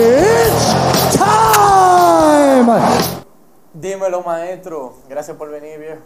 It's time! Dímelo, maestro. Gracias por venir, viejo.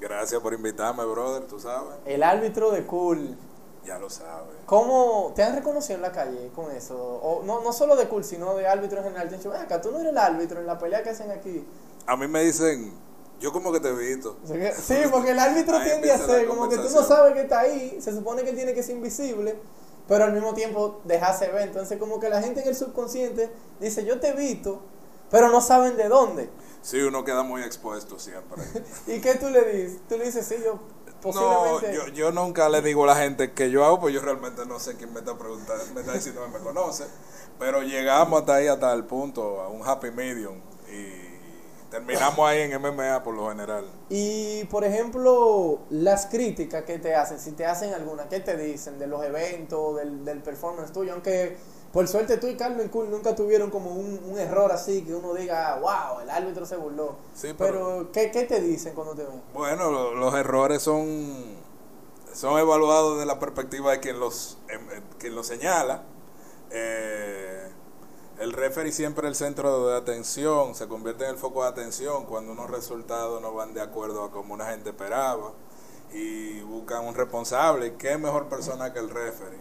Gracias por invitarme, brother, tú sabes. El árbitro de cool. Ya lo sabes. ¿Cómo te han reconocido en la calle con eso? O, no, no solo de cool, sino de árbitro en general. Te han dicho, "Ven acá, tú no eres el árbitro en la pelea que hacen aquí. A mí me dicen, yo como que te he visto. Sí, porque el árbitro tiende a ser como que tú no sabes que está ahí. Se supone que él tiene que ser invisible, pero al mismo tiempo dejarse ver. Entonces, como que la gente en el subconsciente dice, yo te he visto, pero no saben de dónde. Sí, uno queda muy expuesto siempre. ¿Y qué tú le dices? Tú le dices, sí, yo No, posiblemente... yo, yo nunca le digo a la gente que yo hago, pues yo realmente no sé quién me está preguntando, me está diciendo que me conoce. Pero llegamos hasta ahí, hasta el punto, a un happy medium. Y terminamos ahí en MMA por lo general. Y por ejemplo, las críticas que te hacen, si te hacen alguna, ¿qué te dicen de los eventos, del, del performance tuyo? Aunque por suerte tú y Carmen Cool nunca tuvieron como un, un error así que uno diga, wow, el árbitro se burló. Sí, pero, ¿qué, ¿qué te dicen cuando te ven? Bueno, lo- los errores son, son evaluados de la perspectiva de quien los, em, em, quien los señala. Eh, el referee siempre es el centro de atención, se convierte en el foco de atención cuando unos resultados no van de acuerdo a como una gente esperaba y buscan un responsable. ¿Qué mejor persona que el referee?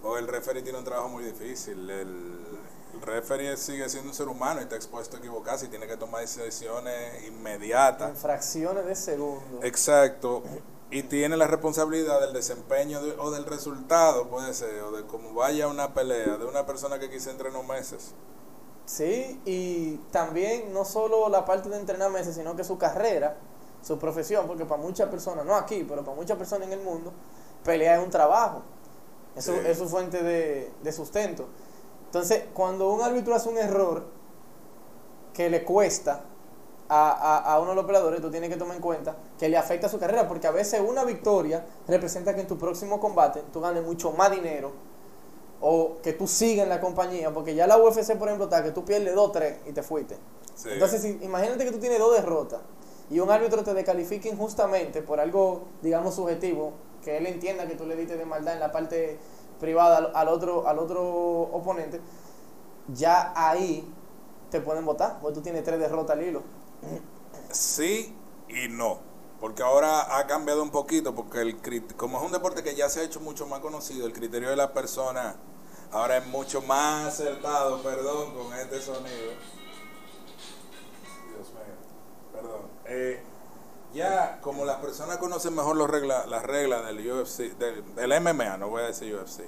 Porque el referee tiene un trabajo muy difícil. El, el referee sigue siendo un ser humano y está expuesto a equivocarse y tiene que tomar decisiones inmediatas. En fracciones de segundo. Exacto. Y tiene la responsabilidad del desempeño de- o del resultado, puede ser, o de cómo vaya una pelea de una persona que quizá entrenó meses. Sí, y también no solo la parte de entrenar meses, sino que su carrera, su profesión, porque para muchas personas, no aquí, pero para muchas personas en el mundo, pelear es un trabajo. Eso Sí. es su fuente de, de sustento. Entonces, cuando un árbitro hace un error que le cuesta a, a, a uno de los peleadores, tú tienes que tomar en cuenta que le afecta a su carrera, porque a veces una victoria representa que en tu próximo combate tú ganes mucho más dinero o que tú sigas en la compañía, porque ya la UFC, por ejemplo, está que tú pierdes 2-3 y te fuiste. Sí. Entonces, si- imagínate que tú tienes dos derrotas y un árbitro te descalifica injustamente por algo, digamos, subjetivo, que él entienda que tú le diste de maldad en la parte privada al, al otro, al otro oponente, ya ahí te pueden votar, porque tú tienes tres derrotas al hilo. Sí y no. Porque ahora ha cambiado un poquito, porque el como es un deporte que ya se ha hecho mucho más conocido, el criterio de la persona ahora es mucho más acertado, perdón, con este sonido. Dios mío, perdón. Eh, ya como las personas conocen mejor los regla, las reglas del UFC, del MMA, no voy a decir UFC.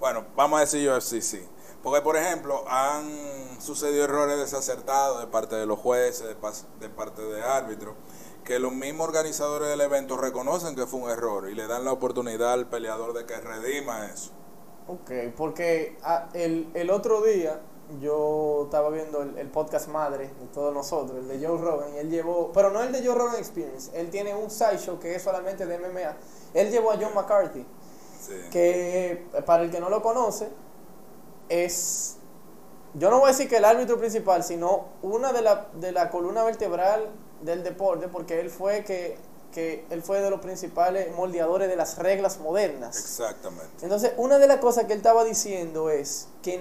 Bueno, vamos a decir UFC, sí. Porque, por ejemplo, han sucedido errores desacertados de parte de los jueces, de, parte de árbitros, que los mismos organizadores del evento reconocen que fue un error y le dan la oportunidad al peleador de que redima eso. Ok, porque ah, el, el otro día yo estaba viendo el, el podcast madre de todos nosotros, el de Joe Rogan, y él llevó, pero no el de Joe Rogan Experience, él tiene un sideshow que es solamente de MMA. Él llevó a John McCarthy, Sí. que eh, para el que no lo conoce, es, yo no voy a decir que el árbitro principal, sino una de la, de la columna vertebral del deporte, porque él fue que, que él fue de los principales moldeadores de las reglas modernas. Exactamente. Entonces, una de las cosas que él estaba diciendo es que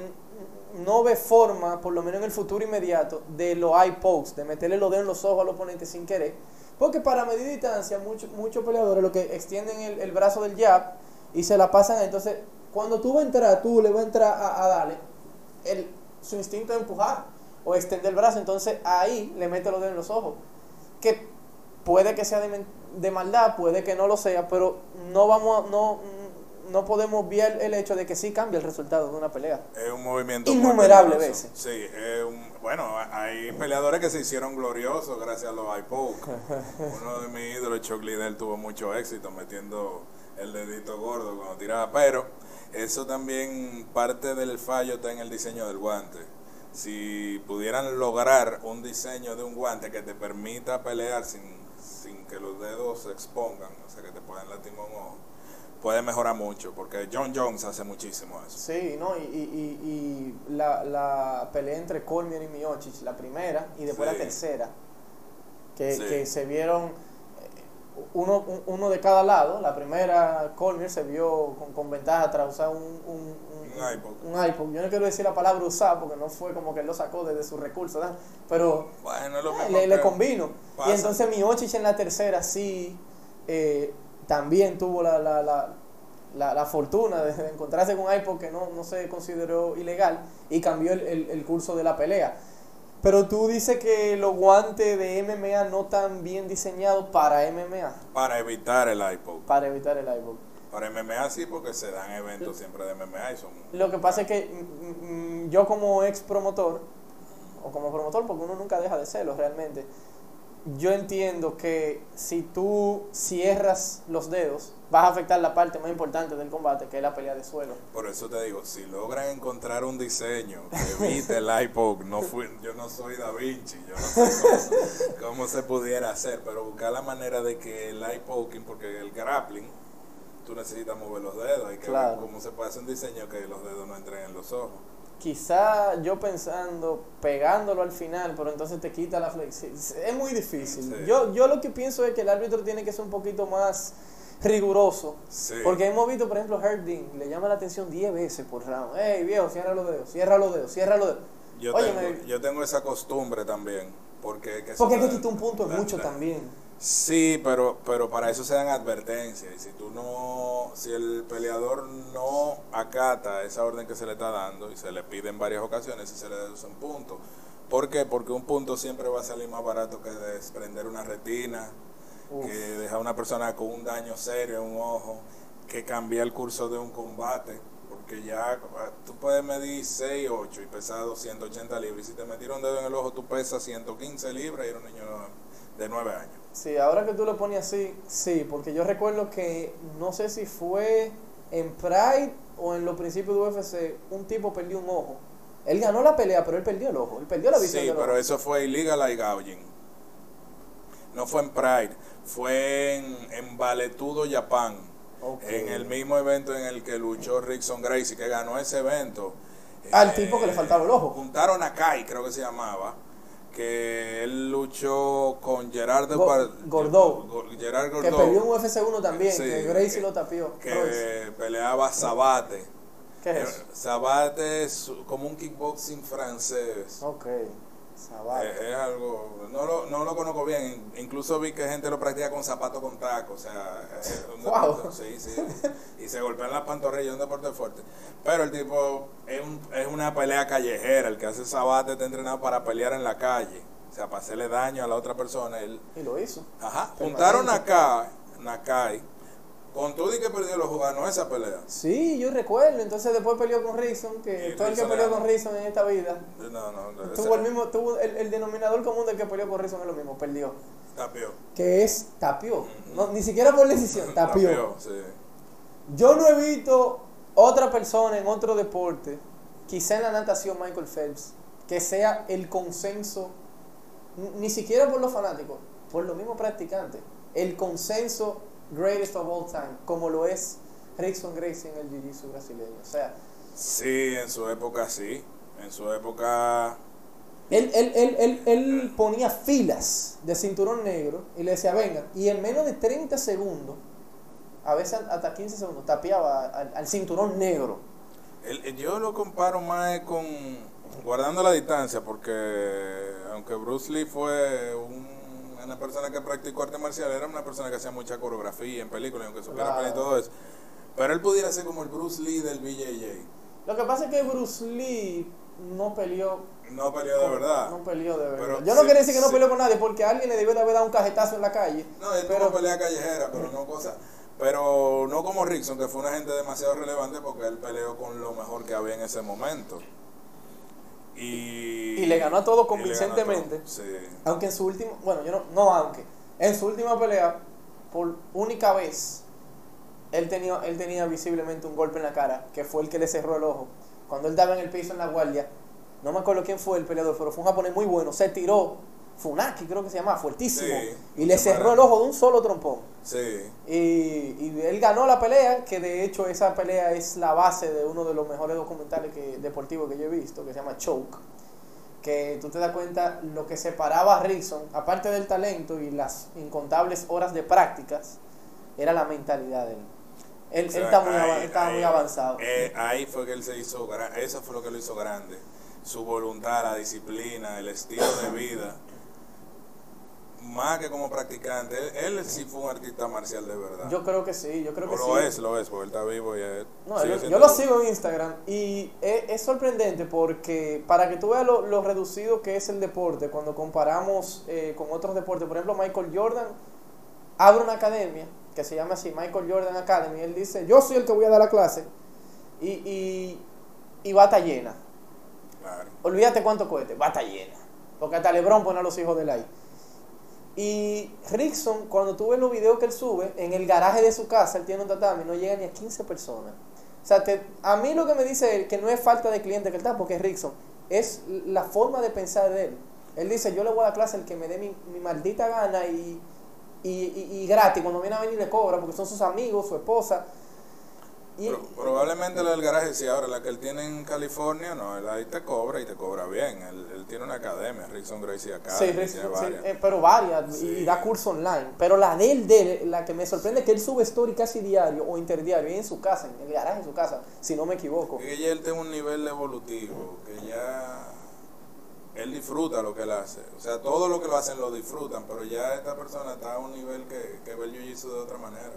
no ve forma, por lo menos en el futuro inmediato, de los eye pokes, de meterle los dedos en los ojos al oponente sin querer. Porque para medir distancia, muchos muchos peleadores lo que extienden el, el brazo del jab y se la pasan. Entonces, cuando tú vas a entrar, tú le vas a entrar a, a darle, el, su instinto de empujar o extender el brazo, entonces ahí le mete los dedos en los ojos. Que puede que sea de, maldad, puede que no lo sea, pero no vamos a- no, no podemos ver el hecho de que sí cambia el resultado de una pelea. Es un movimiento peligroso. veces. Sí, es un- bueno, hay peleadores que se hicieron gloriosos gracias a los iPoke. Uno de mis ídolos, Chuck Liddell, tuvo mucho éxito metiendo el dedito gordo cuando tiraba, pero eso también parte del fallo está en el diseño del guante. Si pudieran lograr un diseño de un guante que te permita pelear sin, sin que los dedos se expongan, o sea, que te puedan lastimar un ojo, puede mejorar mucho, porque John Jones hace muchísimo eso. Sí, ¿no? Y, y, y, y la, la pelea entre Cormier y Miocic, la primera y después Sí. la tercera, que, Sí. que se vieron uno, un- uno de cada lado. La primera, Cormier se vio con, con ventaja tras usar un, un- un- Un iPod. Un iPod. Yo no quiero decir la palabra usar porque no fue como que él lo sacó desde sus recursos, ¿verdad? Pero Bueno, lo eh, le, le que convino. pasa. Y entonces Miocic en la tercera sí eh, también tuvo la, la, la, la, la fortuna de, de encontrarse con un iPod que no, no se consideró ilegal y cambió el, el- el curso de la pelea. Pero tú dices que los guantes de MMA no están bien diseñados para MMA, Para evitar el iPod. para evitar el iPod. Para MMA sí, porque se dan eventos siempre de MMA y son... Lo que pasa es que mm, mm, yo como ex promotor, o como promotor, porque uno nunca deja de serlo realmente, yo entiendo que si tú cierras los dedos, vas a afectar la parte más importante del combate, que es la pelea de suelo. Por eso te digo, si logran encontrar un diseño que evite el iPod, no fui, yo no soy Da Vinci, yo no sé cómo, cómo se pudiera hacer, pero buscar la manera de que el iPoking, porque el grappling, tú necesitas mover los dedos, hay que Claro. ver cómo se puede hacer un diseño que los dedos no entren en los ojos. Quizá yo pensando, pegándolo al final, pero entonces te quita la flexibilidad. Es muy difícil. Sí. Yo, yo lo que pienso es que el árbitro tiene que ser un poquito más riguroso. Sí. Porque hemos visto, por ejemplo, Herding le llama la atención 10 veces por round. Hey, viejo, cierra los dedos, cierra los dedos, cierra los dedos. Yo, Oye, tengo, me- yo tengo esa costumbre también, porque... Que Porque hay que quitar un punto da- mucho también. Sí, pero, pero para eso se dan advertencias. Y si tú no, si el peleador no acata esa orden que se le está dando y se le pide en varias ocasiones, si se le deducen puntos. ¿Por qué? Porque un punto siempre va a salir más barato que desprender una retina, Uf. que dejar a una persona con un daño serio en un ojo, que cambiar el curso de un combate. Porque ya ah, tú puedes medir 6, 8 y pesar 280 libras. Y si te metieron un dedo en el ojo, tú pesas 115 libras y eres un niño de 9 años. Sí, ahora que tú lo pones así, sí, porque yo recuerdo que no sé si fue en Pride o en los principios de UFC, un tipo perdió un ojo. Él ganó la pelea, pero él perdió el ojo. Él perdió la visión Sí, del pero ojo. eso fue illegal eye gouging. No fue en Pride, fue en, en Valetudo, Japón. Ok. En el mismo evento en el que luchó Rickson Gracie, que ganó ese evento. Al Eh, tipo que le faltaba el ojo. Juntaron a Kai, creo que se llamaba. Que él luchó con Gerard Depar- Gordó. Go- Gerard Que Gordó. perdió en UFC 1 también, Sí, que Gracie que- lo tapió. que Royce. peleaba Sabate. ¿Qué es? Sabate es como un kickboxing francés. Ok, Sabate. Eh, es algo, no lo, no lo conozco bien, incluso vi que gente lo practica con zapatos con tacos, o sea, es un Wow. sí, sí, y se golpean las pantorrillas, es un deporte fuerte. Pero el tipo es, un- es una pelea callejera, el que hace sabate está entrenado para pelear en la calle, o sea, para hacerle daño a la otra persona. Él, Y lo hizo. ajá, juntaron acá, Nakai, con todo y que perdió los ganó esa pelea. Sí, yo recuerdo. Entonces después peleó con Rickson, que Y todo el que peleó con Rickson en esta vida No, no, no, tuvo el mismo, tuvo el, el denominador común del que peleó con Rickson es lo mismo, perdió. tapió. Que es tapió. No, ni siquiera por decisión, tapió. Tapió, sí. Yo no he visto otra persona en otro deporte, quizá en la natación Michael Phelps, que sea el consenso, ni siquiera por los fanáticos, por los mismos practicantes, el consenso greatest of all time, como lo es Rickson Gracie en el Jiu-Jitsu brasileño. O sea, Sí, en su época sí. En su época. él, él, él, él, él ponía filas de cinturón negro y le decía, venga, y en menos de 30 segundos, a veces hasta 15 segundos, tapeaba al, al cinturón negro. yo lo comparo más con. Guardando la distancia, porque aunque Bruce Lee fue un- una persona que practicó arte marcial, era una persona que hacía mucha coreografía en películas, aunque supiera Claro. y todo eso. Pero él pudiera ser como el Bruce Lee del BJJ. Lo que pasa es que Bruce Lee no peleó. No peleó de verdad. No peleó de verdad. Pero Yo no sí, quiero decir que no sí. peleó con nadie porque alguien le debió de haber dado un cajetazo en la calle. No, él pero tuvo pelea callejera, pero no cosa. Pero no como Rickson, que fue una gente demasiado relevante porque él peleó con lo mejor que había en ese momento. Y, Y le ganó a a convincentemente. Sí. Aunque en su último. Bueno, yo no. No, aunque. En su última pelea, por única vez, él tenía, él tenía visiblemente un golpe en la cara, que fue el que le cerró el ojo. Cuando él estaba en el piso en la guardia, no me acuerdo quién fue el peleador, pero fue un japonés muy bueno. Se tiró. Funaki, creo que se llama, fuertísimo. Sí, y le cerró el ojo de un solo trompón. Sí. Y, y él ganó la pelea, que de hecho esa pelea es la base de uno de los mejores documentales que, deportivos que yo he visto, que se llama Choke. Que tú te das cuenta lo que separaba a Rickson, aparte del talento y las incontables horas de prácticas, era la mentalidad de él. Él, O sea, él muy, ahí- estaba ahí- muy avanzado. eh, ahí fue que él se hizo grande. Eso fue lo que lo hizo grande. Su voluntad, la disciplina, el estilo de vida. Más que como practicante. Él, él sí fue un artista marcial de verdad. Yo creo que sí, yo creo que O sí. lo es, lo es, porque él está vivo y él No, yo, lo sigo en Instagram y es, es sorprendente porque para que tú veas lo, lo reducido que es el deporte cuando comparamos eh, con otros deportes, por ejemplo Michael Jordan abre una academia que se llama así Michael Jordan Academy, él dice yo soy el que voy a dar la clase y, y, y va a estar llena, Claro. olvídate cuánto cueste, va a estar llena, porque hasta Lebron pone a los hijos de ahí. Y Rickson, cuando tú ves los videos que él sube, en el garaje de su casa, él tiene un tatami, no llega ni a 15 personas. O sea, te- a mí lo que me dice él, que no es falta de cliente que él está, porque es Rickson, es la forma de pensar de él. Él dice, yo le voy a dar clase al que me dé mi, mi maldita gana y, y, y- y gratis, cuando viene a venir le cobra, porque son sus amigos, su esposa. Y, Pro- probablemente la del garaje sí, ahora la que él tiene en California, no, él ahí te cobra y te cobra bien. Él, él tiene una academia, Rickson Gracie Academy, Sí, tiene eh, pero varias, y- Sí. y da curso online. Pero la de él, de él, la que me sorprende es que él sube story casi diario o interdiario, en su casa, en el garaje de su casa, si no me equivoco. Que ya él tiene un nivel evolutivo, que ya él disfruta lo que él hace. O sea, todo lo que lo hacen lo disfrutan, pero ya esta persona está a un nivel que, que ve el jiu-jitsu de otra manera.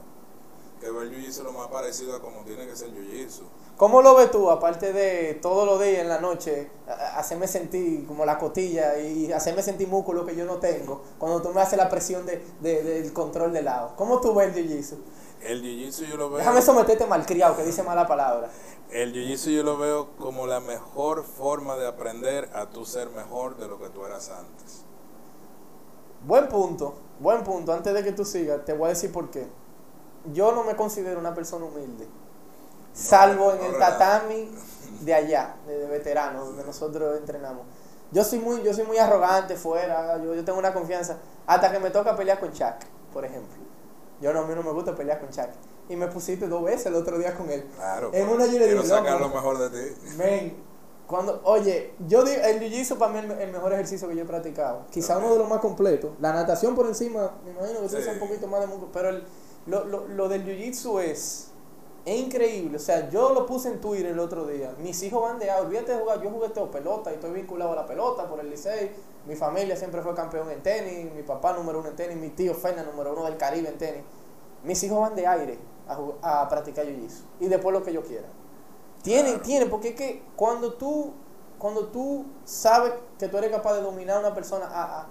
Que el jiu-jitsu lo más parecido a como tiene que ser el jiu-jitsu. ¿Cómo lo ves tú, aparte de todos los días en la noche, hacerme sentir como la cotilla y hacerme sentir músculo que yo no tengo, cuando tú me haces la presión de, de- del control de lado? ¿Cómo tú ves el jiu-jitsu? El jiu-jitsu yo lo veo... Déjame someterte malcriado, que dice mala palabra. El jiu-jitsu yo lo veo como la mejor forma de aprender a tú ser mejor de lo que tú eras antes. Buen punto, buen punto. Antes de que tú sigas, te voy a decir por qué. Yo no me considero una persona humilde, salvo en el tatami de allá, de, de veteranos, donde nosotros entrenamos. Yo soy muy, yo soy muy arrogante fuera, yo, yo tengo una confianza, hasta que me toca pelear con Chuck, por ejemplo. Yo no, a mí no me gusta pelear con Chuck. Y me pusiste dos veces el otro día con él. Claro. En una yo le digo, sacar lo mejor de ti. Men, cuando, oye, yo digo, el jiu-jitsu para mí es el, el mejor ejercicio que yo he practicado. Quizá uno de los más completos. La natación por encima, me imagino que Sí. usas un poquito más de músculo. Pero el- lo, lo, lo del jiu-jitsu es, es increíble. O sea, yo lo puse en Twitter el otro día. Mis hijos van de out. Olvídate de jugar. Yo jugué todo pelota y estoy vinculado a la pelota por el Licey. Mi familia siempre fue campeón en tenis. Mi papá número uno en tenis. Mi tío Fena número uno del Caribe en tenis. Mis hijos van de aire a, a practicar jiu-jitsu. Y después lo que yo quiera. Tiene, Claro. tiene, porque es que cuando tú, cuando tú sabes que tú eres capaz de dominar a una persona a- a-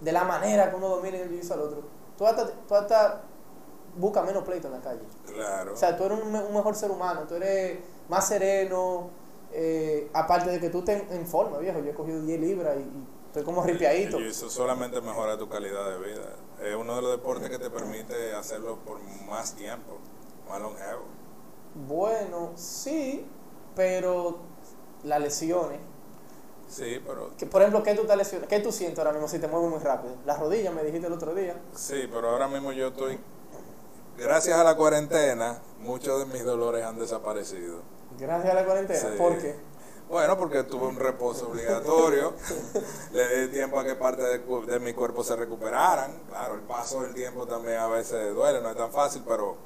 de la manera que uno domina el jiu-jitsu al otro, tú hasta, tú hasta buscas menos pleito en la calle. Claro. O sea, tú eres un, un mejor ser humano, tú eres más sereno, eh, aparte de que tú estés en, forma, viejo. Yo he cogido 10 libras y, y estoy como ripiadito. Y eso solamente mejora tu calidad de vida. Es uno de los deportes que te permite hacerlo por más tiempo, más longevo. Bueno, sí, pero las lesiones. Sí, pero Que, por ejemplo, ¿qué tú, estás lesionado? ¿qué tú sientes ahora mismo si te mueves muy rápido? Las rodillas, me dijiste el otro día. sí, pero ahora mismo yo estoy gracias a la cuarentena, muchos de mis dolores han desaparecido. Gracias a la cuarentena. Sí. ¿Por qué? Bueno, porque tuve un reposo obligatorio, le di tiempo a que parte de, de mi cuerpo se recuperaran. Claro, el paso del tiempo también a veces duele, no es tan fácil, pero,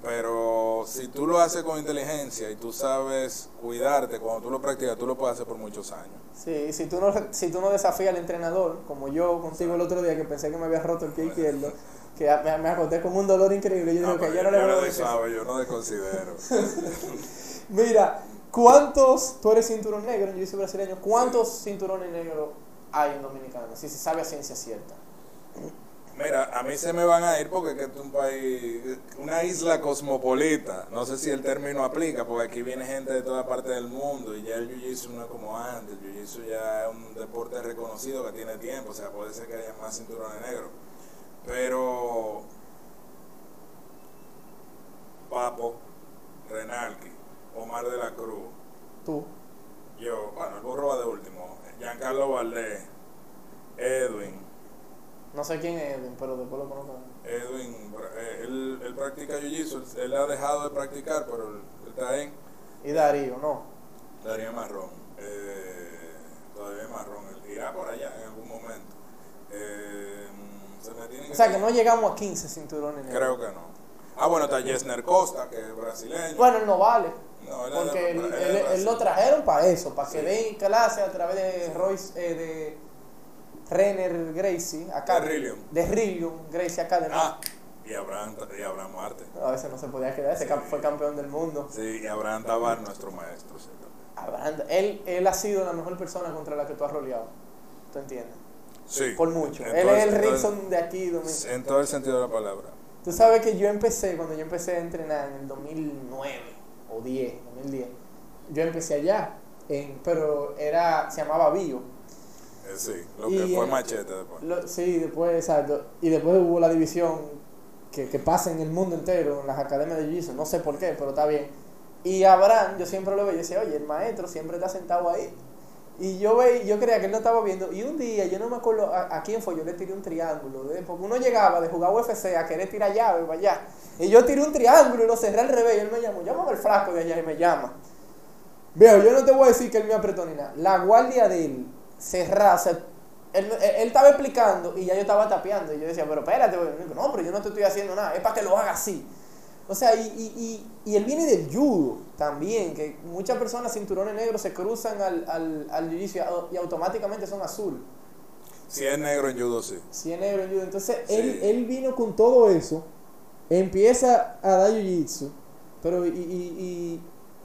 pero si tú lo haces con inteligencia y tú sabes cuidarte, cuando tú lo practicas, tú lo puedes hacer por muchos años. Sí, si tú no, si tú no desafías al entrenador, como yo contigo el otro día que pensé que me había roto el pie izquierdo, que me, me acosté con un dolor increíble, yo No, dije que yo no le voy a decir. sabe, yo no desconsidero. Mira, ¿cuántos, tú eres cinturón negro, yo soy brasileño, cuántos cinturones negros hay en Dominicana? Si se sabe a ciencia cierta. Mira, a mí se me van a ir porque es que esto es un país, una isla cosmopolita. No sé si el término aplica, porque aquí viene gente de toda parte del mundo y ya el jiu-jitsu no es como antes. El jiu-jitsu ya es un deporte reconocido que tiene tiempo, o sea, puede ser que haya más cinturones negros. Pero Papo, Renalki, Omar de la Cruz, Tú. yo, bueno, el burro va de último, Giancarlo Valdés, Edwin, No sé quién es Edwin, pero después lo conozco. Edwin, eh, él, él practica jiu-jitsu, él, ha dejado de practicar, pero él, está en Y Darío, no. Darío Marrón, eh, todavía es Marrón, él irá por allá en algún momento. Eh, O sea, que no llegamos a 15 cinturones negros. Creo que no. Ah, bueno, está Jesner Costa, que es brasileño. Bueno, él no vale. No, él porque él, lo trajeron para eso, para que Sí. den clase a través de Royce, eh, de Renner Gracie Academy. De Rillium. De Rillium Gracie Academy. Ah, y Abraham, y Abraham Marte. A veces no se podía quedar, ese Sí. fue campeón del mundo. Sí, y Abraham Tabar, nuestro maestro. Abraham, él, él ha sido la mejor persona contra la que tú has roleado. ¿Tú entiendes? Sí. Por mucho. Él es el Rickson de aquí. En todo el sentido de la palabra. Tú sabes que yo empecé, cuando yo empecé a entrenar en el 2009 o 10, 2010, yo empecé allá, en, pero era, se llamaba Bio. Eh, sí, lo Y, que fue machete después. Lo- sí, después, exacto. Y después hubo la división que, que pasa en el mundo entero, en las academias de Jiu-Jitsu, no sé por qué, pero está bien. Y Abraham, yo siempre lo veía y decía, oye, el maestro siempre está sentado ahí. Y yo veía, yo creía que él no estaba viendo. Y un día, yo no me acuerdo a, a quién fue, yo le tiré un triángulo. ¿eh? Porque uno llegaba de jugar UFC a querer tirar llave para allá. Y yo tiré un triángulo y lo cerré al revés. Y él me llamó, llámame al flaco de allá y me llama. Veo, yo no te voy a decir que él me apretó ni nada. La guardia de él cerrada, o sea, él, él- estaba explicando y ya yo estaba tapeando. Y yo decía, pero espérate, no, pero yo no te estoy haciendo nada, es para que lo haga así. O sea, y, y, y, y él viene del judo también, que muchas personas cinturones negros se cruzan al, al, al jiu-jitsu y au- y automáticamente son azul. Si es negro en judo, sí. Si es negro en judo. Entonces, Sí. él, él vino con todo eso, empieza a dar jiu-jitsu, pero y, y-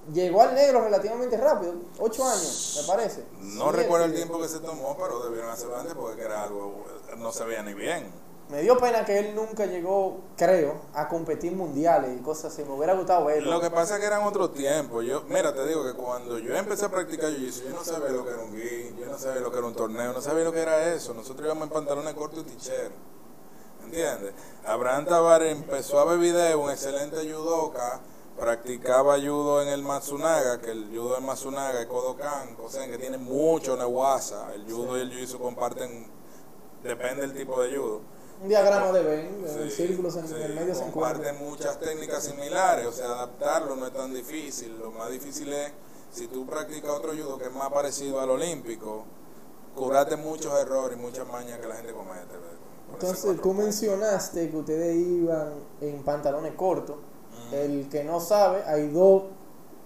y llegó al negro relativamente rápido, ocho años, me parece. No recuerdo el tiempo que se tomó, pero debieron hacerlo antes porque era algo, no se veía ni bien. Me dio pena que él nunca llegó, creo, a competir mundiales y cosas así. Me hubiera gustado verlo. Lo que pasa es que eran otros tiempos. Yo, mira, te digo que cuando yo empecé a practicar jiu-jitsu, yo no sabía lo que era un gi, yo no sabía lo que era un torneo, no sabía lo que era eso. Nosotros íbamos en pantalones cortos y ticher. ¿Entiendes? Abraham Tavares empezó a ver video, un excelente judoka, practicaba judo en el Matsunaga, que el judo del Matsunaga es Kodokan, o sea, que tiene mucho Newasa. El judo y el jiu-jitsu comparten, depende del tipo de judo. Un diagrama de Venn, en Sí, círculos en sí, el medio se encuentran. muchas técnicas similares, o sea, adaptarlo no es tan difícil. Lo más difícil es, si tú practicas otro judo que es más parecido al olímpico, curate muchos errores y muchas mañas que la gente comete. Entonces, tú mencionaste que ustedes iban en pantalones cortos. Mm. El que no sabe, hay dos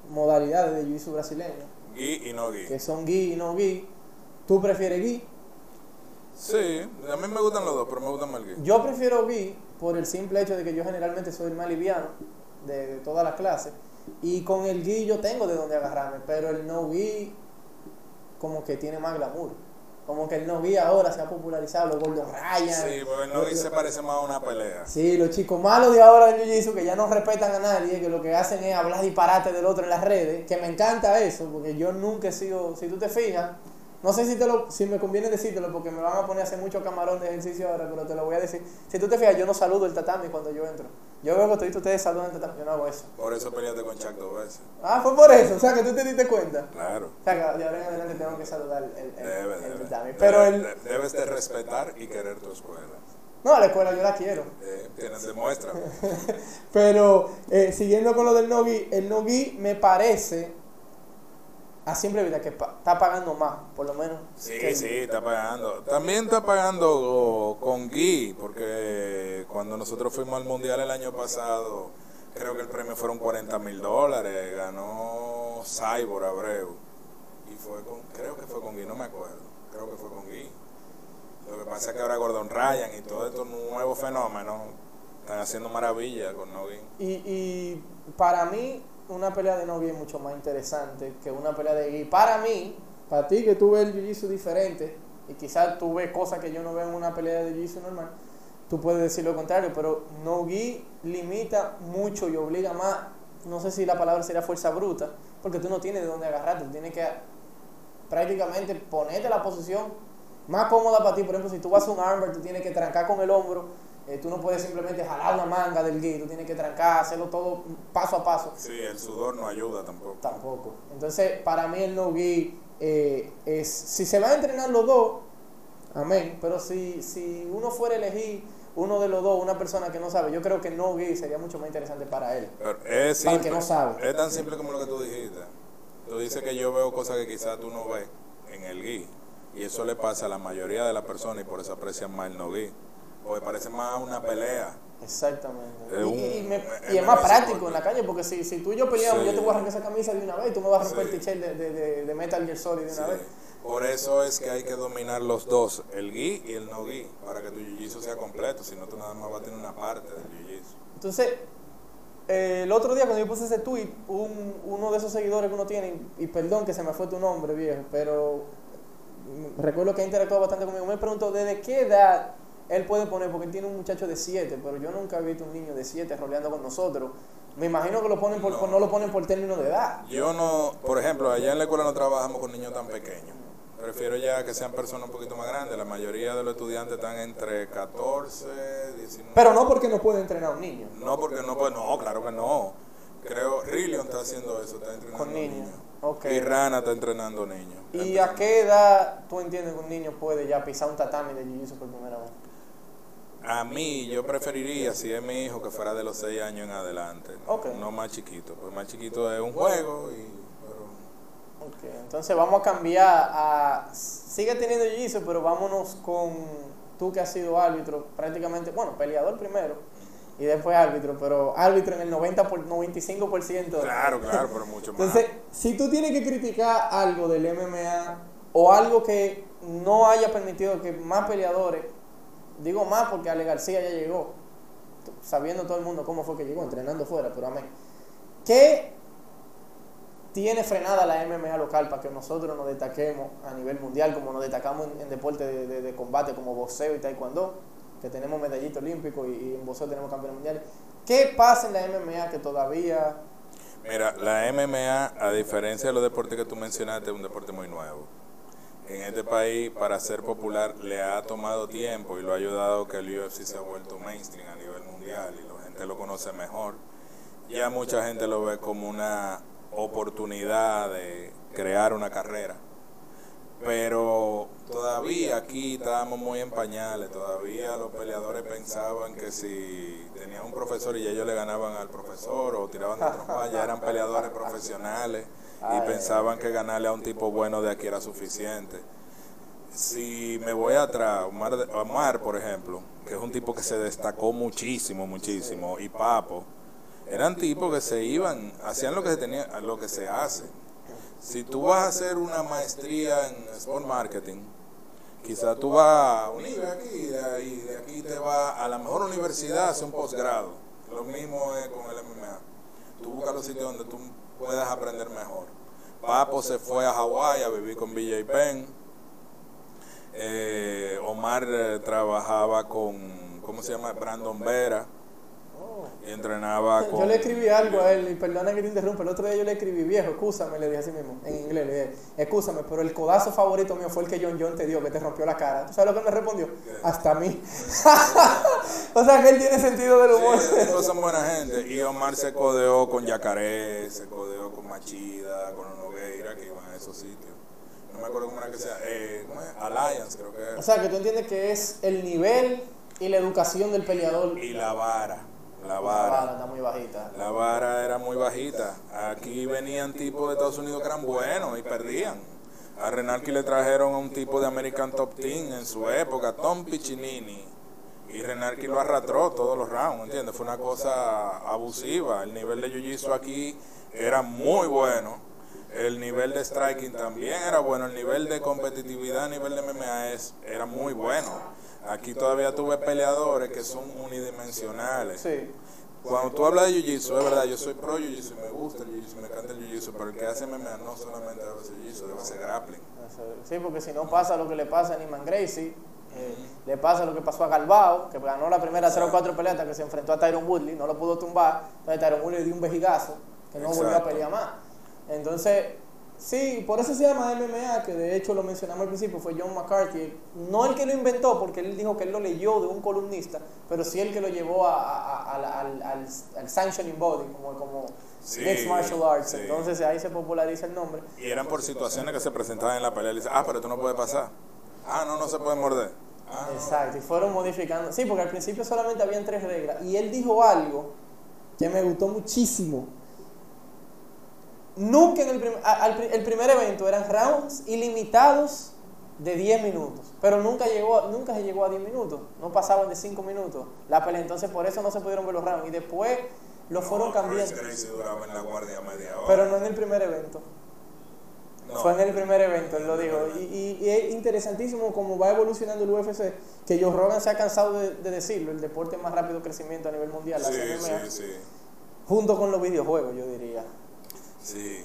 modalidades de jiu-jitsu brasileño, Gi y no gi. que son gi y no gi. ¿Tú prefieres gi? Sí, a mí me gustan los dos, pero me gusta más el gi. Yo prefiero gi por el simple hecho de que yo generalmente soy el más liviano de, de todas las clases. Y con el gi yo tengo de dónde agarrarme, pero el no gi como que tiene más glamour. Como que el no gi ahora se ha popularizado, los Gordon Ryan. Sí, porque el no gi se parece más a una pelea. Sí, los chicos malos de ahora del Jiu-Jitsu que ya no respetan a nadie, que lo que hacen es hablar disparate del otro en las redes, que me encanta eso, porque yo nunca he sido, si tú te fijas, no sé si te lo, si me conviene decírtelo porque me van a poner a hacer mucho camarón de ejercicio ahora, pero te lo voy a decir. Si tú te fijas, yo no saludo el tatami cuando yo entro. Yo veo que todos ustedes saludan el tatami, yo no hago eso. Por eso peleaste con Chuck dos veces. Ah, fue por eso, o sea que tú te diste cuenta. Claro. O sea que de ahora en adelante tengo que saludar el, el, Debe, el debe. tatami. Pero Debe- el, de- Debes de respetar y querer tu escuela. no, la escuela yo la quiero. Eh, tienes demuestra. Pero eh, siguiendo con lo del Nogi, el Nogi me parece a simple vista que pa- está pagando más, por lo menos. Sí, que sí, está pagando. También está pagando con Gui, porque cuando nosotros fuimos al Mundial el año pasado, creo que el premio fueron 40 mil dólares. Ganó Cyborg Abreu. Y fue con, creo que fue con Gui, no me acuerdo. Creo que fue con Gui. Lo que pasa es que ahora Gordon Ryan y todos estos nuevos fenómenos están haciendo maravillas con No Gui. Y, y para mí, una pelea de Nogi es mucho más interesante que una pelea de Gi. Para mí, para ti que tú ves el Jiu-Jitsu diferente, y quizás tú ves cosas que yo no veo en una pelea de Jiu-Jitsu normal, tú puedes decir lo contrario, pero Nogi limita mucho y obliga más, no sé si la palabra sería fuerza bruta, porque tú no tienes de dónde agarrarte, tienes que prácticamente ponerte la posición más cómoda para ti. Por ejemplo, si tú vas a un armbar, tú tienes que trancar con el hombro. Eh, tú no puedes simplemente jalar una manga del gi, tú tienes que trancar, hacerlo todo paso a paso. Sí, el sudor no ayuda tampoco. Tampoco. Entonces, para mí el no gi eh, es, si se va a entrenar los dos, amén, pero si, si uno fuera a elegir uno de los dos, una persona que no sabe, yo creo que no gi sería mucho más interesante para él. Pero es Para el que no sabe. Es tan simple como lo que tú dijiste. Tú dices que yo veo cosas que quizás tú no ves en el gui. Y eso le pasa a la mayoría de las personas y por eso aprecian más el no gui. Porque parece más una pelea. Exactamente. Es y, un- y- y me- es y es más práctico en la calle, porque si, si tú y yo peleamos, Sí. yo te voy a arrancar esa camisa de una vez y tú me vas a romper Sí. el t-shirt de, de, de, de Metal Gear Solid de una Sí. vez. Por eso es que hay que dominar los dos, el gi y el no gi, para que tu jiu-jitsu sea completo, si no tú nada más vas a tener una parte del jiu-jitsu. Entonces, eh, el otro día cuando yo puse ese tweet, un, uno de esos seguidores que uno tiene, y, y perdón que se me fue tu nombre, viejo, pero mm, recuerdo que ha interactuado bastante conmigo, me preguntó desde qué edad él puede poner, porque él tiene un muchacho de 7, pero yo nunca he visto un niño de 7 roleando con nosotros. Me imagino que lo ponen por, No. por- no lo ponen por término de edad. Yo no, por ejemplo, allá en la escuela no trabajamos con niños tan pequeños. Prefiero ya que sean personas un poquito más grandes. La mayoría de los estudiantes están entre 14, 19. Pero no porque no puede entrenar a un niño. No, porque no puede, no, claro que no. Creo, Rillion está haciendo eso, está entrenando Con niños. Ok. Y Rana está entrenando niños. ¿Y a qué edad tú entiendes que un niño puede ya pisar un tatami de jiu-jitsu por primera vez? A mí, yo preferiría, si es mi hijo, que fuera de los 6 años en adelante. ¿no? Más chiquito. Pues más chiquito es un juego y... pero- entonces vamos a cambiar a... Sigue teniendo jiu-jitsu, pero vámonos con tú que has sido árbitro, prácticamente, bueno, peleador primero y después árbitro, pero árbitro en el 90 por, 95%. Claro, claro, pero mucho más. Entonces, si tú tienes que criticar algo del MMA o algo que no haya permitido que más peleadores, digo más porque Ale García ya llegó, sabiendo todo el mundo cómo fue que llegó, entrenando fuera, pero amén. ¿Qué tiene frenada la MMA local para que nosotros nos destaquemos a nivel mundial, como nos destacamos en, en deportes de, de- combate como boxeo y taekwondo, que tenemos medallista olímpico y, y en boxeo tenemos campeones mundiales? ¿Qué pasa en la MMA que todavía Mira, la MMA, a diferencia de los deportes que tú mencionaste, es un deporte muy nuevo. En este país, para ser popular, le ha tomado tiempo y lo ha ayudado que el UFC se ha vuelto mainstream a nivel mundial y la gente lo conoce mejor. Ya mucha gente lo ve como una oportunidad de crear una carrera. Pero todavía aquí estábamos muy en pañales, todavía los peleadores pensaban que si tenían un profesor y ellos le ganaban al profesor o tiraban de trompa, ya eran peleadores profesionales y pensaban que ganarle a un tipo bueno de aquí era suficiente. Si me voy atrás, Omar, Omar, por ejemplo, que es un tipo que se destacó muchísimo, muchísimo, y Papo, eran tipos que se iban, hacían lo que se tenía, lo que se hace. Si tú vas a hacer una maestría en Sport Marketing, quizá tú vas a UNIBE aquí, de ahí, de aquí te vas a la mejor universidad, hace un posgrado. Lo mismo es con el MMA. Tú buscas los sitios donde tú puedas aprender mejor. Papo se fue a Hawái a vivir con BJ Penn. Eh, Omar eh, trabajaba con, ¿cómo se llama? Brandon Vera. Entrenaba con... Yo le escribí algo a él, y perdona que te interrumpa, el otro día yo le escribí, viejo, excúsame, le dije así mismo, en inglés, le dije, excúsame, pero el codazo favorito mío fue el que John John te dio, que te rompió la cara. ¿Tú sabes lo que me respondió? Hasta a mí. o sea que él tiene sentido del humor. Sí, tipos son buena gente. Y Omar se codeó con Yacaré, se codeó con Machida, con Nogueira, que iban a esos sitios. No me acuerdo cómo era que sea. Eh, ¿cómo es? Alliance, creo que o era. sea que tú entiendes que es el nivel y la educación del peleador. Y la vara. La La vara vara. está muy bajita. La vara era muy bajita. Aquí venían tipos de Estados Unidos que eran buenos y perdían. A Renalki le trajeron a un tipo de American Top Team en su época, Tom Piccinini. Y Renalki lo arrastró todos los rounds, ¿entiendes? Fue una cosa abusiva. El nivel de Jiu-Jitsu aquí era muy bueno. El nivel de striking también era bueno. El nivel de competitividad a nivel de MMA es, era muy bueno. Aquí todavía tuve peleadores que son unidimensionales. Sí. Cuando tú hablas de Jiu-Jitsu, es verdad, yo soy pro Jiu-Jitsu, me gusta el Jiu-Jitsu, me encanta el Jiu-Jitsu, pero el que hace MMA no solamente debe ser Jiu-Jitsu, debe ser grappling. Sí, porque si no pasa lo que le pasa a Niman Gracie, eh, le pasa lo que pasó a Galbao, que ganó la primera 0-4 pelea hasta que se enfrentó a Tyron Woodley, no lo pudo tumbar, entonces Tyron Woodley le dio un vejigazo, que no volvió a pelear más. Entonces, sí, por eso se llama MMA, que de hecho lo mencionamos al principio, fue John McCarthy, no el que lo inventó, porque él dijo que él lo leyó de un columnista, pero sí el que lo llevó a- a- a- al, al, al, sanctioning body, como, como Sí, Mixed Martial Arts, sí. entonces ahí se populariza el nombre. Y eran por situaciones que se presentaban en la pelea. Le dice, ah, pero tú no puedes pasar. Ah, no, no se puede morder. Ah. Exacto, y fueron modificando. Sí, porque al principio solamente habían tres reglas. Y él dijo algo que me gustó muchísimo. Nunca en el, prim- al el primer evento eran rounds ilimitados de 10 minutos, pero nunca llegó, nunca se llegó a 10 minutos, no pasaban de 5 minutos la pelea, entonces por eso no se pudieron ver los rounds y después lo fueron cambiando, pero no en el primer evento. No. Fue en el primer evento, él lo dijo. Y, y- y es interesantísimo cómo va evolucionando el UFC, que Joe Rogan se ha cansado de, de decirlo, el deporte de más rápido crecimiento a nivel mundial, la Sí, MMA, sí, sí. junto con los videojuegos, yo diría. Sí.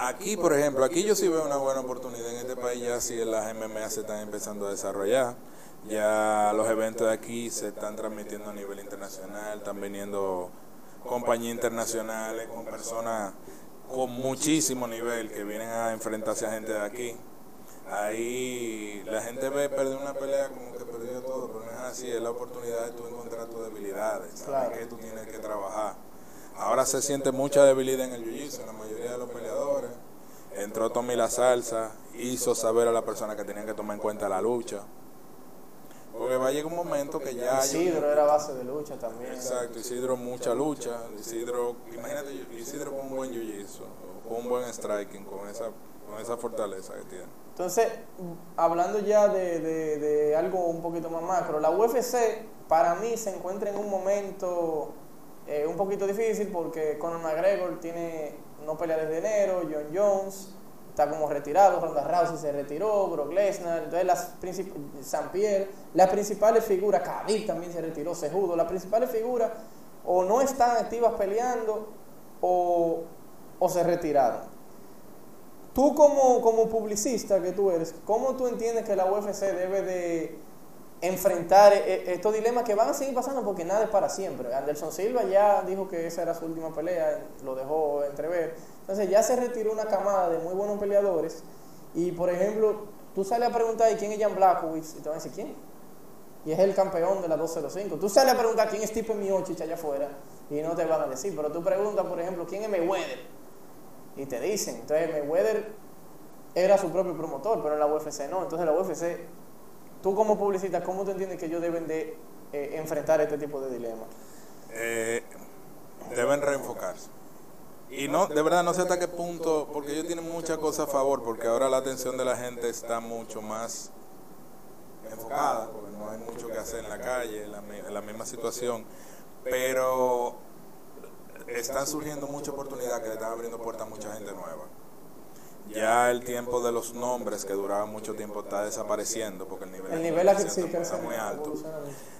Aquí, por ejemplo, aquí yo sí veo una buena oportunidad en este país, ya si las MMA se están empezando a desarrollar, ya los eventos de aquí se están transmitiendo a nivel internacional, están viniendo compañías internacionales con personas con muchísimo nivel que vienen a enfrentarse a gente de aquí. Ahí la gente ve perder una pelea como que perdió todo, pero no es así, es la oportunidad de tú encontrar tus debilidades, Claro. que tú tienes que trabajar. Ahora se siente mucha debilidad en el jiu-jitsu, en la mayoría de los peleadores. Entró Tommy La Salsa, hizo saber a la persona que tenían que tomar en cuenta la lucha. Porque va a llegar un momento que ya... Isidro era base de lucha también. Exacto, Isidro mucha lucha, Isidro, imagínate Isidro con un buen jiu-jitsu, con un buen striking, con esa, con esa fortaleza que tiene. Entonces, hablando ya de, de- de algo un poquito más macro, la UFC para mí se encuentra en un momento eh, un poquito difícil porque Conor McGregor tiene no pelea desde enero, John Jones está como retirado, Ronda Rousey se retiró, Brock Lesnar, entonces las San Pierre, las principales figuras, Khabib también se retiró, Sejudo, las principales figuras o no están activas peleando o, o se retiraron. Tú como, como publicista que tú eres, ¿cómo tú entiendes que la UFC debe de enfrentar e- e- estos dilemas que van a seguir pasando porque nada es para siempre? Anderson Silva ya dijo que esa era su última pelea, lo dejó entrever. Entonces ya se retiró una camada de muy buenos peleadores y por ejemplo, tú sales a preguntar ¿y quién es Jan Blachowicz? y te van a decir ¿quién? Y es el campeón de la 205. Tú sales a preguntar quién es Stipe Miocic allá afuera y no te van a decir, pero tú preguntas, por ejemplo, ¿quién es Mayweather? y te dicen. Entonces Mayweather era su propio promotor, pero en la UFC no. Entonces la UFC, tú como publicista, ¿cómo tú entiendes que ellos deben de eh, enfrentar este tipo de dilemas? Eh, deben reenfocarse. Y no, de verdad no sé hasta qué punto, porque ellos tienen muchas cosas a favor, porque ahora la atención de la gente está mucho más enfocada, porque no hay mucho que hacer en la calle, en la, en la misma situación, pero están surgiendo muchas oportunidades que le están abriendo puertas a mucha gente nueva. Ya el tiempo de los nombres que duraban mucho tiempo está desapareciendo porque el nivel, El nivel está muy alto.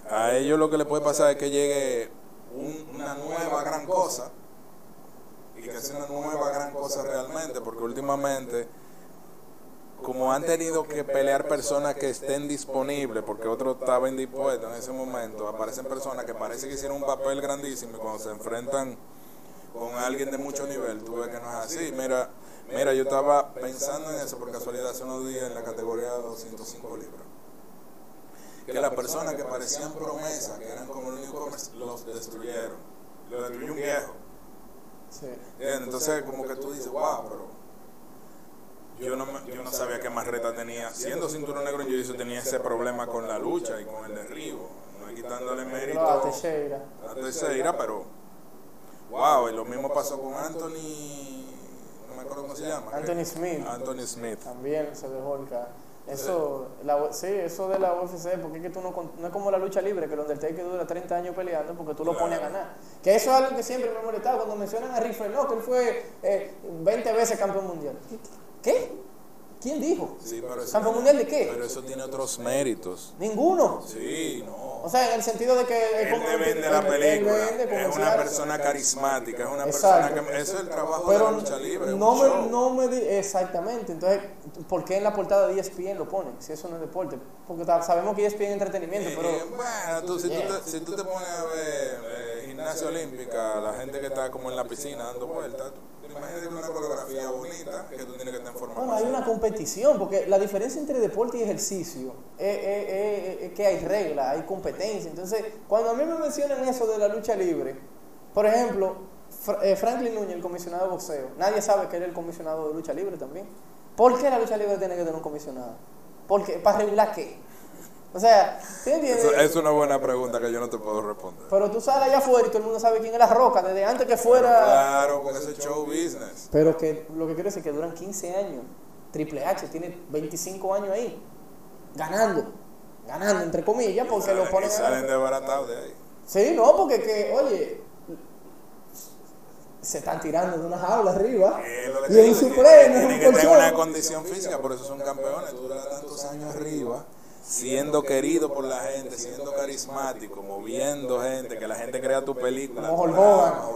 A ellos lo que le puede pasar es que llegue un- una nueva gran cosa y que sea una nueva gran cosa realmente, porque últimamente, como han tenido que pelear personas que estén disponibles, porque otros estaban indispuestos en ese momento, aparecen personas que parece que hicieron un papel grandísimo y cuando se enfrentan con alguien de mucho nivel, tú ves que no es así. Mira, mira, yo estaba pensando en eso por casualidad hace unos días en la categoría de 205 libras que las personas que parecían promesas, que eran como newcomers, los destruyeron. Lo destruyó un viejo. Sí. Entonces, como que tú dices, wow, pero yo no, yo no sabía qué más reta tenía. Siendo cinturón negro en jiu tenía ese problema con la lucha y con el derribo. No es quitándole mérito a Teixeira. a Teixeira, pero wow, y lo mismo pasó con Anthony, cómo se llama. Anthony Smith. Anthony Smith. También se dejó el ca- Eso, la, sí, eso de la UFC, porque es que tú no, con- no es como la lucha libre, que el Undertaker dura 30 años peleando porque tú lo pones a ganar. Que eso es algo que siempre me ha molestado cuando mencionan a Flair, no, que él fue eh, 20 veces campeón mundial. ¿Qué? ¿Quién dijo? Sí, pero eso, ¿Campeón mundial de qué? pero eso tiene otros méritos. Ninguno. Sí, no. O sea, en el sentido de que... Él como- vende la película. vende Es una persona carismática, es una Exacto. persona que. Eso es el trabajo Pero de la lucha libre. no me, no me di- exactamente. Entonces, ¿por qué en la portada de ESPN lo ponen? Si eso no es deporte. Porque sabemos que ESPN es entretenimiento, Eh, pero bueno, tú, si, Yeah. tú te, si tú te pones a ver eh, gimnasia olímpica, la gente que está como en la piscina dando vueltas, imagínate una coreografía bonita que tú tienes que estar en forma bueno, hay una competición, porque la diferencia entre deporte y ejercicio es, es- es- es que hay reglas, hay competencia. Entonces, cuando a mí me mencionan eso de la lucha libre, por ejemplo, Fra- eh, Franklin Núñez, el comisionado de boxeo, nadie sabe que él es el comisionado de lucha libre también. ¿Por qué la lucha libre tiene que tener un comisionado? Porque ¿Para regular qué? O sea, ¿sí entiendes? Eso- es una buena pregunta que yo no te puedo responder. Pero tú sales allá afuera y todo el mundo sabe quién es la roca, desde antes que fuera. Claro, porque eso es show business. Pero que lo que quiero decir es que duran 15 años. Triple H tiene 25 años ahí. ganando, ganando, entre comillas, porque lo Salen- ponen y salen desbaratados de ahí. Sí, no, porque que, oye, se están tirando de una jaula arriba. Eh, lo Y en su pleno, Tienen en que tener una condición física, por eso son campeones. Tú duras tantos años arriba, siendo querido por la gente, siendo carismático, moviendo gente, que la gente crea tu película. Como Hulk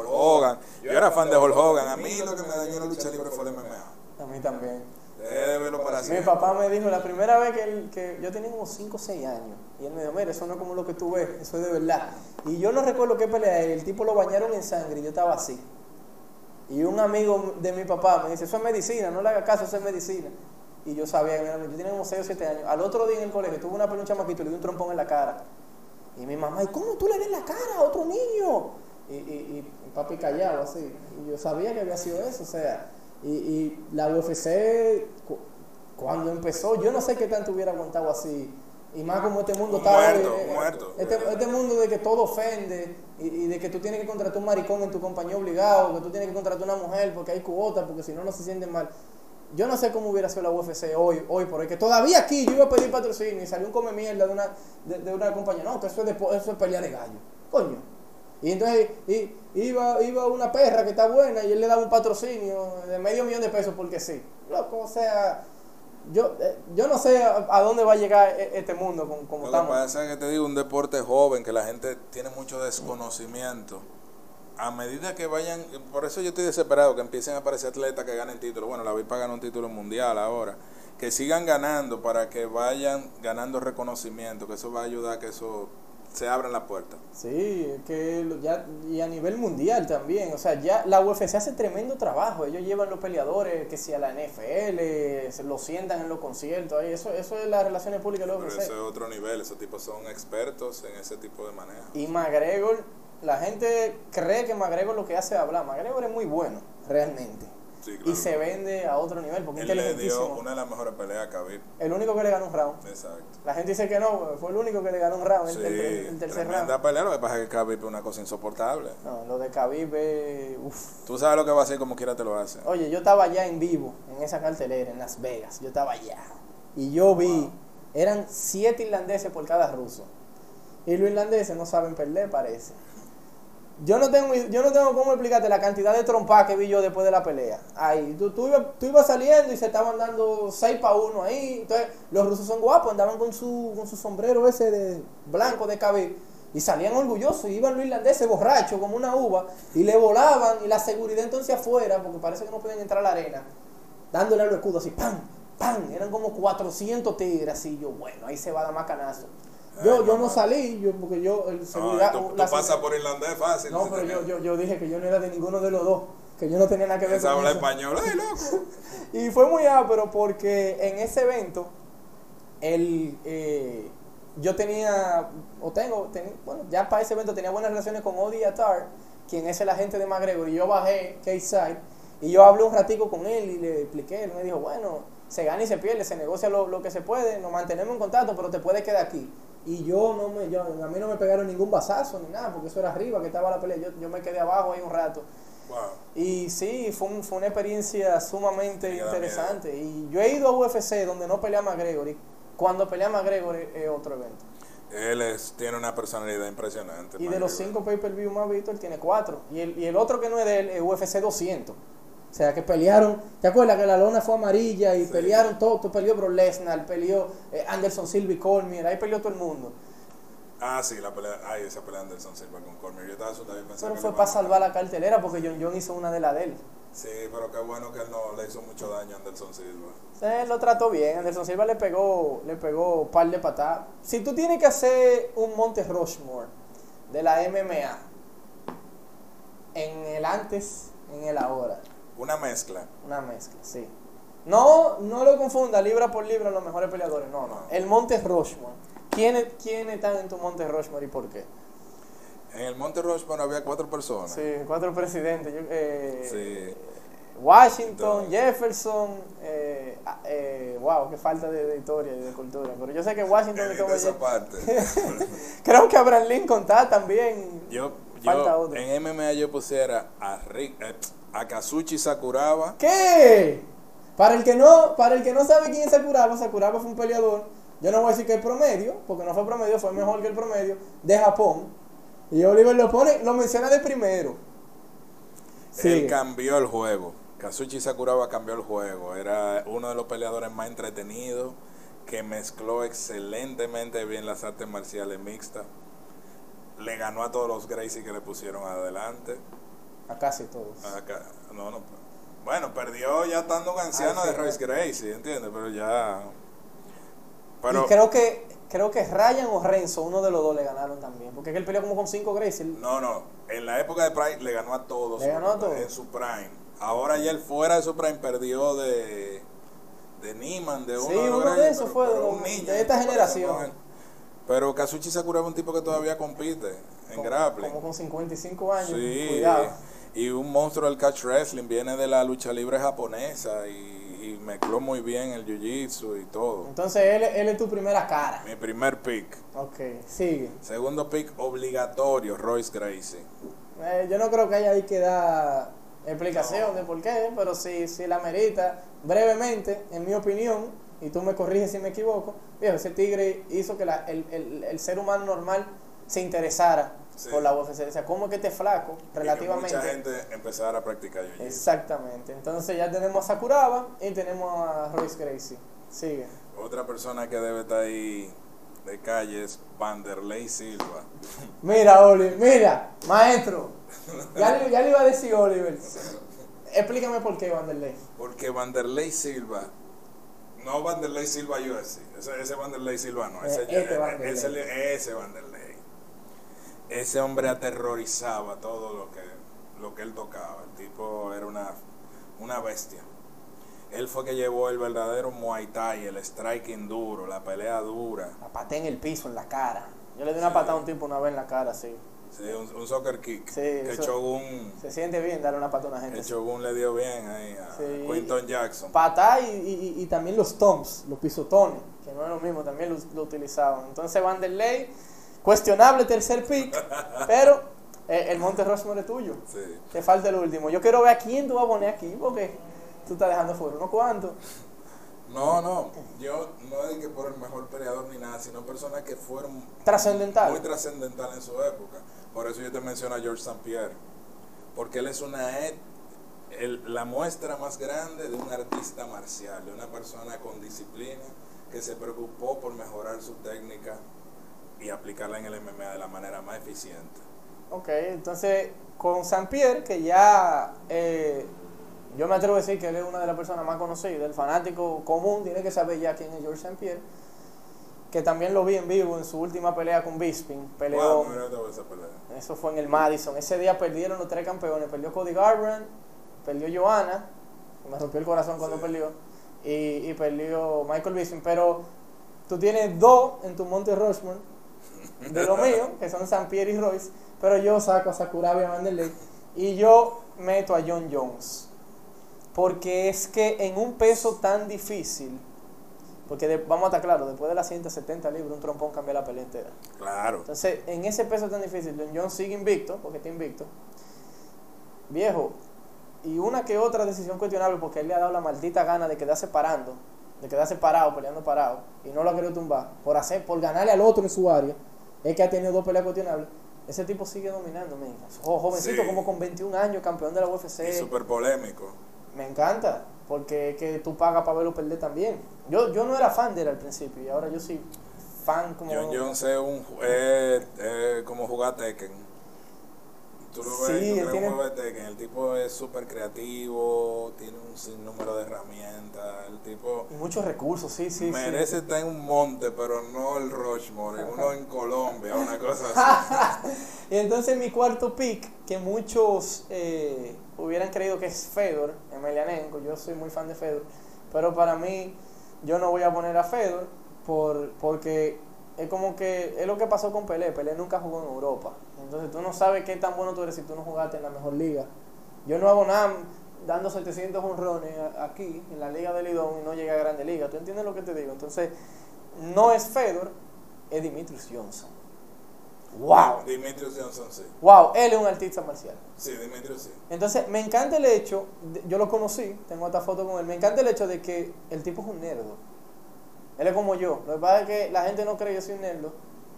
Hogan. Yo era fan de Hulk Hogan. A mí lo que me dañó la lucha libre fue el MMA. A mí también. Dejé de verlo para Mi siempre. papá me dijo la primera vez que, él- que yo tenía como 5 o 6 años. Y él me dijo, mira, eso no es como lo que tú ves, eso es de verdad. Y yo no recuerdo qué pelea, el tipo lo bañaron en sangre y yo estaba así. Y un amigo de mi papá me dice, eso es medicina, no le hagas caso, eso es medicina. Y yo sabía que yo tenía como 6 o 7 años. Al otro día en el colegio tuve una pelea un chamaquito y le di un trompón en la cara. Y mi mamá, ¿y cómo tú le des la cara a otro niño? Y, y, y papi callado así. Y yo sabía que había sido eso, o sea. Y, y la UFC, cu- cuando empezó, yo no sé qué tanto hubiera aguantado así. Y más como este mundo Un está muerto, eh, muerto. Este, este mundo de que todo ofende y, y de que tú tienes que contratar un maricón en tu compañía obligado, que tú tienes que contratar una mujer porque hay cuotas, porque si no, no se sienten mal. Yo no sé cómo hubiera sido la UFC hoy, hoy por hoy, que todavía aquí yo iba a pedir patrocinio y salió un come mierda de una, de, de una compañía. No, que eso es, de, eso es pelea de gallo. Coño. Y entonces y, iba, iba una perra que está buena y él le daba un patrocinio de medio millón de pesos porque sí. Loco, o sea, yo, eh, yo no sé a, a dónde va a llegar e- este mundo como Lo que estamos. pasa es que te digo, un deporte joven, que la gente tiene mucho desconocimiento. A medida que vayan, por eso yo estoy desesperado, que empiecen a aparecer atletas que ganen títulos. Bueno, la VIPA ganó un título mundial ahora. Que sigan ganando para que vayan ganando reconocimiento, que eso va a ayudar a que eso se abran las puertas. Sí, es que ya, y a nivel mundial también, o sea, ya la UFC hace tremendo trabajo, ellos llevan los peleadores, que si a la NFL, se los sientan en los conciertos, eso, eso es las relaciones públicas de la Pero eso es otro nivel, esos tipos son expertos en ese tipo de manejo. Y McGregor, la gente cree que McGregor lo que hace es hablar, McGregor es muy bueno, realmente, Sí, claro. y se vende a otro nivel, porque Él le dio una de las mejores peleas a Khabib. El único que le ganó un round. Exacto. La gente dice que no, fue el único que le ganó un round, el, Sí, el- el- el tercer round. pelea, lo que pasa es que Khabib es una cosa insoportable. No, lo de Khabib, es- uf. Tú sabes lo que va a hacer como quiera te lo hace. Oye, yo estaba allá en vivo, en esa cartelera, en Las Vegas. Yo estaba allá. Y yo vi, eran siete irlandeses por cada ruso. Y los irlandeses no saben perder, parece. Yo no tengo, yo no tengo cómo explicarte la cantidad de trompas que vi yo después de la pelea. Ahí, tú, tú, ibas, tú ibas saliendo y se estaban dando 6 para 1 ahí. Entonces, los rusos son guapos, andaban con su, con su sombrero ese de blanco de cabello. Y salían orgullosos, y iban los irlandeses borrachos como una uva, y le volaban, y la seguridad entonces afuera, porque parece que no pueden entrar a la arena, dándole a los escudos así, ¡pam! ¡pam! Eran como 400 tigres, así yo, bueno, ahí se va a dar macanazo. Yo, Ay, yo no salí, yo, porque yo, el No, seguridad... tú, tú la- pasas por irlandés fácil. no, pero yo, yo, yo dije que yo no era de ninguno de los dos, que yo no tenía nada que ver con habla eso. español. ¡Ay, loco! Y fue muy ápero porque en ese evento, el, eh, yo tenía, o tengo, ten- bueno, ya para ese evento tenía buenas relaciones con Odi Atar, quien es el agente de McGregor, y yo bajé K-Side, y yo hablé un ratico con él y le expliqué, él me dijo, bueno, se gana y se pierde, se negocia lo, lo que se puede, nos mantenemos en contacto, pero te puedes quedar aquí. Y yo no me, yo, a mí no me pegaron ningún bazazo ni nada, porque eso era arriba que estaba la pelea, yo, yo me quedé abajo ahí un rato. Wow. Y sí, fue, un- fue una experiencia sumamente Me interesante. Y yo he ido a UFC donde no pelea McGregor. Cuando pelea McGregor es, es otro evento. Él es, tiene una personalidad impresionante. Y de los cinco pay-per-view más vistos, él tiene cuatro. Y el, y el otro que no es de él es UFC 200. O sea, que pelearon. ¿Te acuerdas que la lona fue amarilla y Sí. pelearon todo? Tú peleó Bro Lesnar, peleó eh, Anderson Silva y Cormier. Ahí peleó todo el mundo. Ah, sí, la pelea. Ay, esa pelea de Anderson Silva con Cormier. Yo estaba asustado y pensaba Pero fue para salvar la cartelera porque John John hizo una de la de él. Sí, pero qué bueno que él no le hizo mucho daño a Anderson Silva. Él lo trató bien, Anderson Silva le pegó, le pegó un par de patadas. Si tú tienes que hacer un Monte Rushmore de la MMA en el antes, en el ahora, Una mezcla. una mezcla, sí. No, no lo confunda libra por libra los mejores peleadores, no, no. El Monte Rushmore. ¿Quiénes, ¿Quiénes están en tu Monte Rushmore y por qué? En el Monte Rushmore había cuatro personas. Sí, cuatro presidentes. yo- eh, Sí. Washington, Entonces- Jefferson, eh, eh, wow, qué falta de, de historia y de cultura. Pero yo sé que Washington esa parte. Creo que Abraham Lincoln está también. Yo, Falta yo otro. en MMA yo pusiera a, Rick, a Kazuchi Sakuraba. ¿Qué? Para el que no, para el que no sabe quién es Sakuraba, Sakuraba fue un peleador yo no voy a decir que el promedio, porque no fue promedio, fue mejor que el promedio de Japón. Y Oliver lo pone, lo menciona de primero. Él Sigue. cambió el juego. Kazuchi Sakuraba cambió el juego. Era uno de los peleadores más entretenidos que mezcló excelentemente bien las artes marciales mixtas. Le ganó a todos los Gracie que le pusieron adelante. A casi todos. Acá- no, no, bueno, perdió ya estando un anciano Ah, sí, de Royce Gracie, ¿entiendes? Pero ya. Pero y creo que creo que Ryan o Renzo, uno de los dos le ganaron también. Porque es que él peleó como con cinco Gracie. no, no. En la época de Prime le ganó a todos. Le ganó a todos. En su Prime. Ahora ya él fuera de su Prime perdió de. De Niman, de uno Sí, de los uno de esos pero- fue de pero los- un niño de esta generación. Pero Kazuchi Sakura es un tipo que todavía compite en como, grappling. como con 55 años. Sí, Cuidado. Y un monstruo del catch wrestling, viene de la lucha libre japonesa y, y mezcló muy bien el jiu-jitsu y todo. Entonces él, él es tu primera cara. Mi primer pick. Ok, sigue. Segundo pick obligatorio, Royce Gracie. Eh, yo no creo que haya ahí que dar explicación de por qué, pero si, si la merita brevemente, en mi opinión, y tú me corriges si me equivoco, viejo, ese tigre hizo que la- el, el- el ser humano normal se interesara Sí. por la UFC. O sea, ¿cómo que este flaco, Y relativamente? mucha gente empezara a practicar jiu-jitsu. Exactamente. Entonces ya tenemos a Sakuraba y tenemos a Royce Gracie. Sigue. Otra persona que debe estar ahí de calle es Vanderlei Silva. Mira, Oliver, mira, maestro. Ya, le- ya le iba a decir Oliver. Explícame por qué Vanderlei. Porque Vanderlei Silva, no Vanderlei Silva UFC, ese, ese Vanderlei Silva no, ese, Eh, este eh, Vanderlei. ese, ese Vanderlei. Ese hombre aterrorizaba todo lo que, lo que él tocaba. El tipo era una, una bestia. Él fue que llevó el verdadero Muay Thai, el striking duro, la pelea dura. La paté en el piso, en la cara. Yo le di una Sí. patada a un tipo una vez en la cara, sí. Sí, un, un soccer kick. Sí, que eso- Shogun, Se siente bien darle una patada a una gente. que Shogun le dio bien ahí a Sí. Quinton Jackson. Patada y, y- y también los toms, los pisotones, que no es lo mismo, también lo, lo utilizaban. Entonces Vanderlei, cuestionable tercer pick, pero eh, el Monte Rushmore es tuyo. Sí. Te falta el último. Yo quiero ver a quién tú vas a poner aquí, porque tú estás dejando fuera unos cuantos. No, no, yo no que por el mejor peleador ni nada, sino personas que fueron Trascendental. muy trascendental en su época. Por eso yo te menciono a George St. Pierre, porque él es una et- el- la muestra más grande de un artista marcial, de una persona con disciplina que se preocupó por mejorar su técnica y aplicarla en el MMA de la manera más eficiente. Ok, entonces con San Pierre, que ya eh, yo me atrevo a decir que él es una de las personas más conocidas, el fanático común tiene que saber ya quién es George St. Pierre, que también lo vi en vivo en su última pelea con Bisping, peleó, Wow, toda esa pelea. eso fue en el Madison, ese día perdieron los tres campeones, perdió Cody Garbrandt, perdió Joanna, me rompió el corazón cuando Sí. perdió, y, y perdió Michael Bisping, pero tú tienes dos en tu Monte Rushmore, de lo mío, que son San Pierre y Royce, pero yo saco a Sakuraba y a Vanderlei y yo meto a John Jones. Porque es que en un peso tan difícil, porque de- vamos a estar claros, después de las 170 libras un trompón cambia la pelea entera. Claro. Entonces, en ese peso tan difícil, John Jones sigue invicto, porque está invicto. Viejo, y una que otra decisión cuestionable, porque él le ha dado la maldita gana de quedarse parando, de quedarse parado, peleando parado, y no lo ha querido tumbar, por hacer, por ganarle al otro en su área, es que ha tenido dos peleas cuestionables. Ese tipo sigue dominando. Jo- Jovencito, Sí. como con 21 años, campeón de la UFC. Y súper polémico. Me encanta, porque es que tú pagas para verlo perder también. Yo, yo no era fan de él al principio, y ahora yo soy fan como... John Jones es un, es- es como jugar Tekken. Tú lo ves, Sí, tú él tiene- Tekken. El tipo es súper creativo, tiene un sinnúmero de herramientas. El tipo Y muchos recursos, sí, sí, sí. merece estar en un monte, pero no el Rushmore, uno en Colombia, una cosa así. Y entonces mi cuarto pick, que muchos eh, hubieran creído que es Fedor, Emelianenko, yo soy muy fan de Fedor, pero para mí yo no voy a poner a Fedor por, porque es como que es lo que pasó con Pelé, Pelé nunca jugó en Europa, entonces tú no sabes qué tan bueno tú eres si tú no jugaste en la mejor liga. Yo no hago nada dando 700 honrones aquí en la liga de Lidón y no llegué a Grande Liga, ¿tú entiendes lo que te digo? Entonces no es Fedor, es Dimitrius Johnson. ¡Wow! Dimitrios Johnson sí. Wow, él es un artista marcial. Sí, Dimitrios sí. Entonces, me encanta el hecho, de- yo lo conocí, tengo esta foto con él, me encanta el hecho de que el tipo es un nerdo. Él es como yo. Lo que pasa es que la gente no cree que soy un nerdo.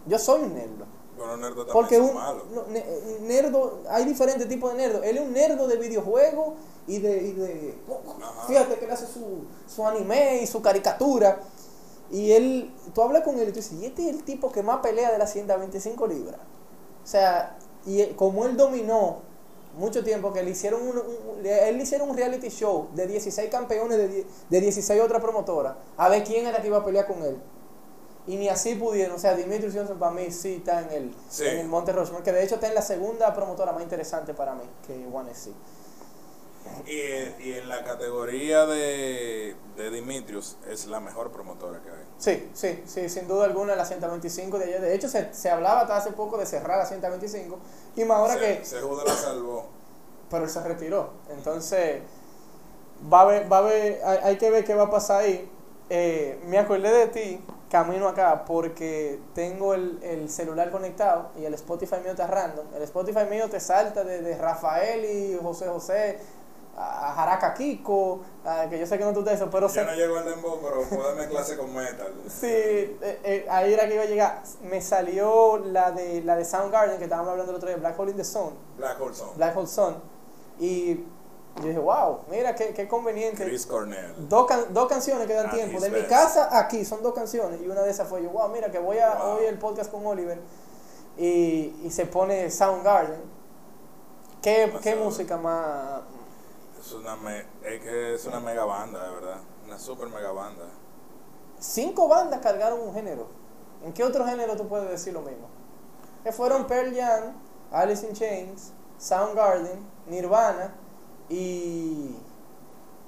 Yo soy un nerdo. Pero los nerdos también Porque son un malos. no, ne- nerdo, hay diferentes tipos de nerdo. Él es un nerdo de videojuegos y de, y de fíjate que él hace su, su anime y su caricatura. Y él, tú hablas con él y tú dices, y este es el tipo que más pelea de las 125 libras. O sea, y como él dominó mucho tiempo, que le hicieron un, él le hicieron un reality show de 16 campeones de, de 16 otras promotoras, a ver quién era que iba a pelear con él. Y ni así pudieron. O sea, Dimitri Johnson para mí sí está en el, Sí. en el Monte Rushmore, que de hecho está en la segunda promotora más interesante para mí, que One SC. Y, y en la categoría de, de Dimitrios es la mejor promotora que hay. Sí, sí, sí, sin duda alguna la 125 de ayer. De hecho, se, se hablaba hasta hace poco de cerrar la 125. Y más ahora Se- que... Cejudo la salvó. Pero él se retiró. Entonces, va a ver, va a ver, hay, hay que ver qué va a pasar ahí. Eh, me acordé de ti camino acá porque tengo el, el celular conectado y el Spotify mío está random. El Spotify mío te salta de, de Rafael y José José a Jaraca Kiko, a- que yo sé que no tú te eso, pero se- no llego al dembow, pero puedo darme clase con metal. Sí, eh, eh, ahí era que iba a llegar. Me salió la de la de Soundgarden que estábamos hablando el otro día, Black Hole in the Sun, Black Hole Sun. Black Hole Sun. Y yo dije, wow, mira qué, qué conveniente. Chris Cornell. Dos, can- dos canciones que dan Ah, tiempo. De mi casa aquí son dos canciones. Y una de esas fue yo, wow, mira que voy a Wow. oír el podcast con Oliver. Y, y se pone Soundgarden. ¿Qué, qué música más? Es una, me- es que es una mega banda, de verdad. Una super mega banda. Cinco bandas cargaron un género. ¿En qué otro género tú puedes decir lo mismo? Que fueron Pearl Jam, Alice in Chains, Soundgarden, Nirvana y...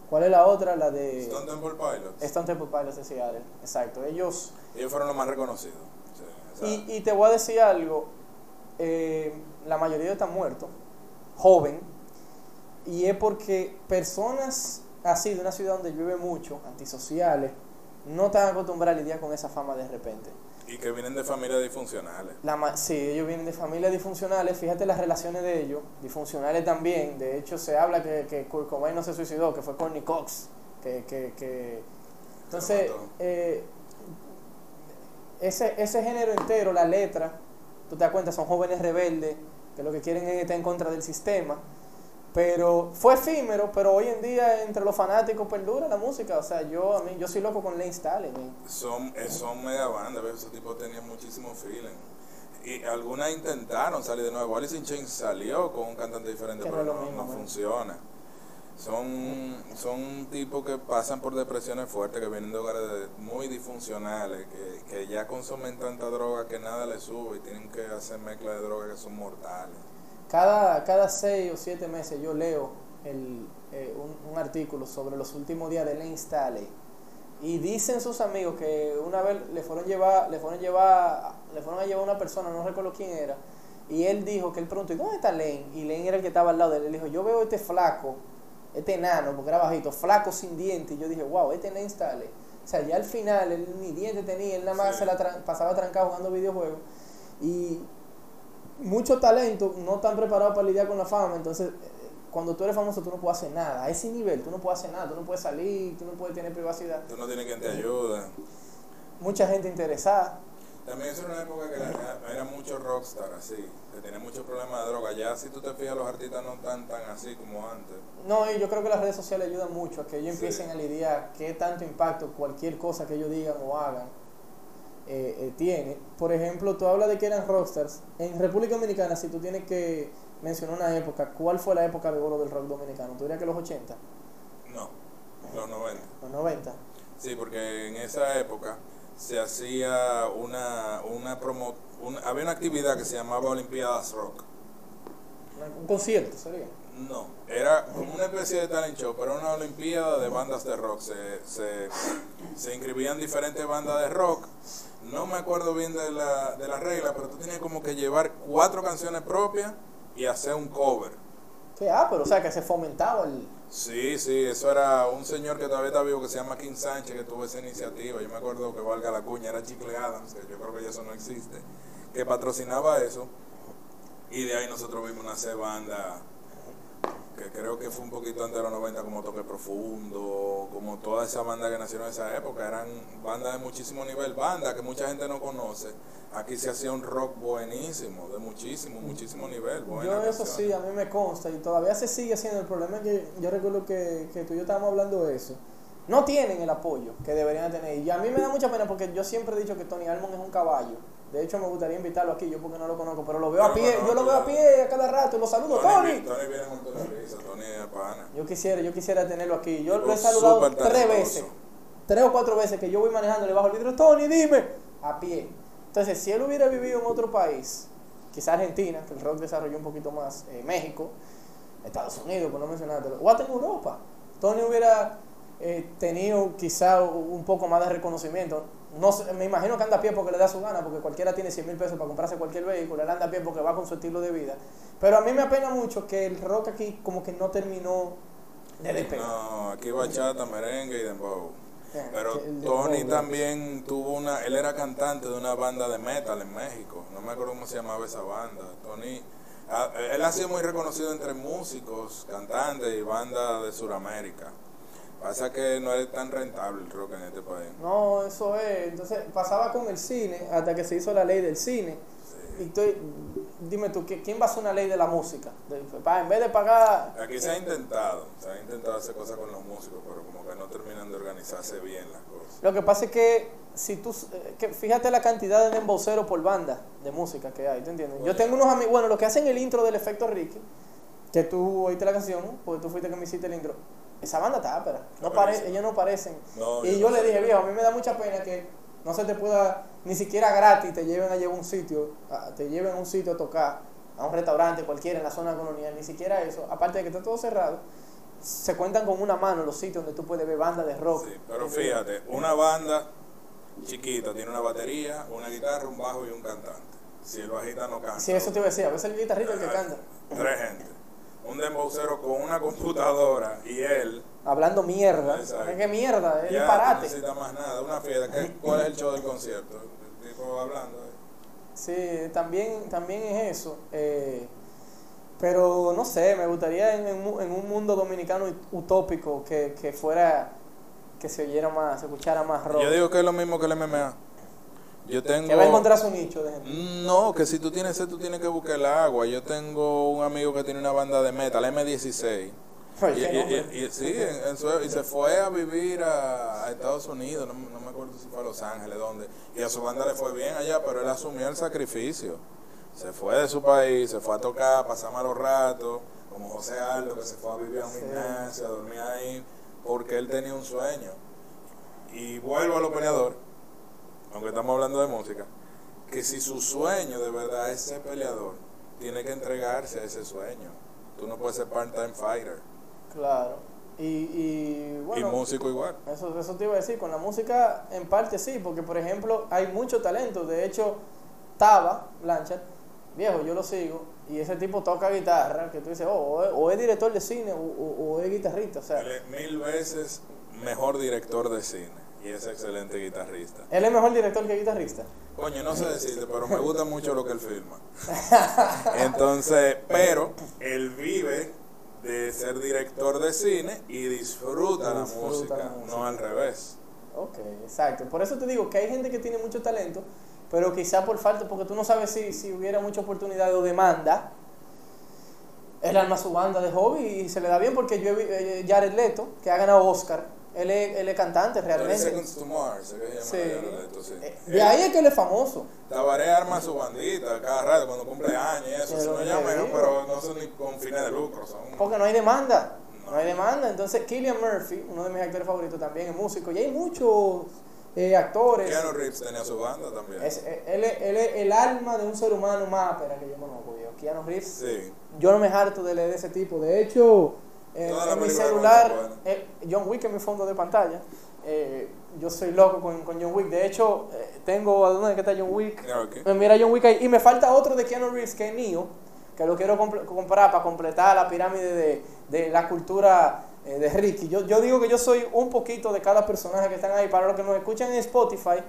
¿Cuál es la otra? La de... Stone Temple Pilots. Stone Temple Pilots de Seattle. Exacto. Ellos... Ellos fueron los más reconocidos. Sí, Y, y te voy a decir algo. eh, la mayoría están muertos. Joven. Y es porque personas así de una ciudad donde llueve mucho, antisociales, no están acostumbradas a lidiar con esa fama de repente. Y que vienen de familias disfuncionales. La, ma- sí, ellos vienen de familias disfuncionales, fíjate las relaciones de ellos, disfuncionales también. De hecho, se habla que, que Kurt Cobain no se suicidó, que fue Courtney Cox. Que, que, que... Entonces, eh, ese, ese género entero, la letra, tú te das cuenta, son jóvenes rebeldes que lo que quieren es estar en contra del sistema. Pero fue efímero, pero hoy en día entre los fanáticos perdura la música. O sea, yo a mí yo soy loco con Lane Stalin. Son, eh, son mega bandas, ¿ves? esos tipos tenían muchísimo feeling. Y algunas intentaron salir de nuevo. Alice in Chains salió con un cantante diferente, pero no, mismo, no ¿no? funciona. Son, son tipos que pasan por depresiones fuertes, que vienen de hogares muy disfuncionales, que, que ya consumen tanta droga que nada les sube y tienen que hacer mezcla de drogas que son mortales. Cada, cada seis o siete meses yo leo el, eh, un, un artículo sobre los últimos días de Lane Staley. Y dicen sus amigos que una vez le fueron llevar, le fueron llevar, le fueron a llevar a una persona, no recuerdo quién era, y él dijo que él preguntó, ¿y dónde está Lane? Y Lane era el que estaba al lado de él. Él dijo, yo veo este flaco, este enano, porque era bajito, flaco sin dientes. Y yo dije, wow, este Lane Staley. O sea, ya al final él ni dientes tenía, él nada más Sí. se la tra- pasaba trancado jugando videojuegos. Y mucho talento, no están preparados para lidiar con la fama, entonces eh, cuando tú eres famoso tú no puedes hacer nada, a ese nivel tú no puedes hacer nada, tú no puedes salir, tú no puedes tener privacidad. Tú no tienes quien te ayude. Mucha gente interesada, También es una época que la- era mucho rockstar así, que tenía muchos problemas de droga. Ya si tú te fijas, los artistas no están tan así como antes. no, y yo creo que las redes sociales ayudan mucho a que ellos Sí. empiecen a lidiar qué tanto impacto cualquier cosa que ellos digan o hagan eh, eh, tiene. Por ejemplo, tú hablas de que eran rockstars, en República Dominicana si tú tienes que mencionar una época, ¿cuál fue la época de oro del rock dominicano? ¿Tú dirías que los 80, No, los 90. los 90? Sí, porque en esa época se hacía una, una promo, una- había una actividad que se llamaba Olimpiadas Rock. Un concierto sería. No, era como una especie de talent show, pero una olimpiada de bandas de rock. Se, se, se inscribían diferentes bandas de rock. No me acuerdo bien de la, de la regla, pero tú tenías como que llevar cuatro canciones propias y hacer un cover. Sí, ah, pero o sea que se fomentaba el... Sí, sí, eso era un señor que todavía está vivo que se llama King Sánchez que tuvo esa iniciativa. Yo me acuerdo que valga la cuña, era Chicle Adams, que yo creo que ya eso no existe, que patrocinaba eso. Y de ahí nosotros vimos nacer banda que creo que fue un poquito antes de los 90 como Toque Profundo, como toda esa banda que nacieron en esa época, eran bandas de muchísimo nivel, bandas que mucha gente no conoce. Aquí se hacía un rock buenísimo, de muchísimo, muchísimo nivel. Yo eso canciones. sí, a mí me consta y todavía se sigue haciendo. El problema es que yo recuerdo que, que tú y yo estábamos hablando de eso. No tienen el apoyo que deberían tener. Y a mí me da mucha pena porque yo siempre he dicho que Tony Almond es un caballo. De hecho, me gustaría invitarlo aquí, yo porque no lo conozco, pero lo veo a pie, yo lo veo a pie a cada rato y lo saludo, Tony, Tony. Tony viene la risa, Tony es pana. Yo quisiera, yo quisiera tenerlo aquí. Yo lo he saludado tres veces, tres o cuatro veces que yo voy manejando, le bajo el vidrio, Tony, dime, a pie. Entonces, si él hubiera vivido en otro país, quizá Argentina, que el rock desarrolló un poquito más, eh, México, Estados Unidos, por no mencionártelo, o hasta en Europa, Tony hubiera eh, tenido quizá un poco más de reconocimiento. No sé, me imagino que anda a pie porque le da su gana, porque cualquiera tiene 100 mil pesos para comprarse cualquier vehículo, él anda a pie porque va con su estilo de vida. Pero a mí me apena mucho que el rock aquí como que no terminó de despegar. No, aquí bachata, merengue y dembow. Pero Tony también tuvo una, él era cantante de una banda de metal en México, no me acuerdo cómo se llamaba esa banda. Tony, ah, él ha sido muy reconocido entre músicos, cantantes y bandas de Sudamérica. Pasa que no es tan rentable el rock en este país. No, eso es. Entonces pasaba con el cine hasta que se hizo la ley del cine. Y estoy, dime tú, ¿qui- ¿quién va a hacer una ley de la música? De- en vez de pagar... Aquí se ha eh, intentado, se ha intentado hacer cosas con los músicos, pero como que no terminan de organizarse bien las cosas. Lo que pasa es que si tú, eh, que fíjate la cantidad de demboceros por banda de música que hay, ¿tú entiendes? Yo tengo unos amigos, bueno, los que hacen el intro del efecto Ricky, que tú oíste la canción, porque tú fuiste que me hiciste el intro, esa banda está ápera, no Está pare, buenísimo. ellos no parecen. No, y yo no le dije, viejo, a mí me da mucha pena que no se te pueda, ni siquiera gratis, te lleven a llevar un sitio, a- te lleven a un sitio a tocar, a un restaurante cualquiera en la zona colonial, ni siquiera eso, aparte de que está todo cerrado, se cuentan con una mano los sitios donde tú puedes ver bandas de rock. Sí, pero fíjate, una banda chiquita tiene una batería, una guitarra, un bajo y un cantante. Si el bajista no canta. Sí, eso te iba a decir, a veces el guitarrista es el que canta. Tres gente. Un dembowcero con una computadora y él. Hablando mierda. Exacto. Es que mierda, es ya no disparate. necesita más nada. Una fiesta. ¿Qué- ¿Cuál es el show del concierto? El tipo hablando. eh. Sí, también, también es eso. eh, pero no sé, me gustaría en, en un mundo dominicano utópico que, que fuera, que se oyera más, se escuchara más rock. Yo digo que es lo mismo que el MMA. Yo tengo. que va a encontrar su nicho de gente. No, que si tú tienes sed, tú tienes que buscar el agua. Yo tengo un amigo que tiene una banda de metal, M16. Ay, Y, qué y- nombre. y- y- sí, en- en su- y se fue a vivir a, a Estados Unidos, no, no me acuerdo si fue a Los Ángeles, dónde. Y a su banda le fue bien allá, pero él asumió el sacrificio. Se fue de su país, se fue a tocar, pasar malos ratos, como José Aldo, que se fue a vivir a un gimnasio, a dormir ahí, porque él tenía un sueño. Y vuelvo a los peleadores, aunque estamos hablando de música, que si su sueño de verdad es ser peleador, tiene que entregarse a ese sueño. Tú no puedes ser part-time fighter. Claro. Y, y bueno. y músico igual. Eso, eso te iba a decir, con la música en parte sí, porque por ejemplo hay mucho talento. De hecho, Taba, Blanchard, viejo, yo lo sigo, y ese tipo toca guitarra, que tú dices, oh, o, es, o es director de cine o, o- o es guitarrista. O sea, Él es mil veces mejor director de cine y es excelente guitarrista. él es mejor director que guitarrista. Coño, no sé decirte, pero me gusta mucho lo que él filma. Entonces, pero él vive de ser director de cine y disfruta, la, Disfruta música, la música. no al revés. Ok, exacto. Por eso te digo que hay gente que tiene mucho talento, pero quizá por falta, porque tú no sabes si, si hubiera mucha oportunidad o demanda. Él arma su banda de hobby y se le da bien porque yo eh, Jared Leto, que ha ganado Oscar, él es, él es cantante 30 realmente. Seconds to Mars, Sí. Eh, De ahí es que él es famoso. Tabaré arma su bandita cada rato cuando cumple años y eso, Pero si no te llama, digo. pero no son ni con fines de lucro, son Porque no hay demanda. No hay demanda. Entonces, Killian Murphy, uno de mis actores favoritos, también es músico. Y hay muchos eh, actores. Keanu Reeves tenía su banda también. Es- eh, él, es, él es el alma de un ser humano más ápera que yo conozco. Yo. Keanu Reeves. Sí. Yo no me harto de leer de ese tipo. De hecho, en, las en mi celular, buenas. eh, John Wick es mi fondo de pantalla. Eh, yo soy loco con, con John Wick. De hecho, eh, tengo. ¿A dónde que está John Wick? Eh, Mira John Wick ahí. Y me falta otro de Keanu Reeves, que es Neo, que lo quiero comprar para completar la pirámide de, de la cultura eh, de Ricky. Yo, yo digo que yo soy un poquito de cada personaje que están ahí. Para los que nos escuchan en Spotify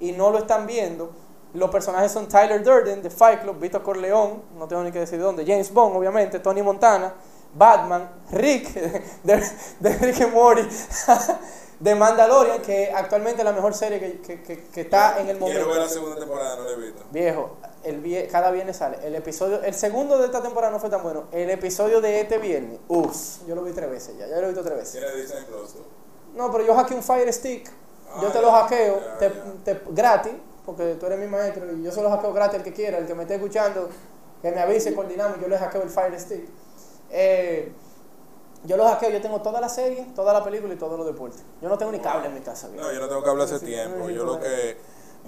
y no lo están viendo, los personajes son Tyler Durden de Fight Club, Vito Corleone, no tengo ni que decir de dónde, James Bond, obviamente, Tony Montana, Batman, Rick, de, de Rick and Morty, de Mandalorian, que actualmente es la mejor serie que, que- que- que está en el Quiero ver la momento. segunda temporada, no la he visto. Viejo, el vie- cada viernes sale. El episodio, el segundo de esta temporada no fue tan bueno. El episodio de este viernes, uff, yo lo vi tres veces ya, ya lo he visto tres veces. Tiene Disney Plus. tú. No, pero yo hackeé un Fire Stick. Yo Ah, te ya, lo hackeo ya, te- ya. te- gratis, porque tú eres mi maestro y yo se lo hackeo gratis al que quiera, el que me esté escuchando, que me avise, coordinamos, yo le hackeo el Fire Stick. Eh, yo lo hackeo, yo tengo toda la serie, toda la película y todos los deportes. Yo no tengo ni cable en mi casa. No, yo no tengo que hablar hace Sí, tiempo. Yo lo que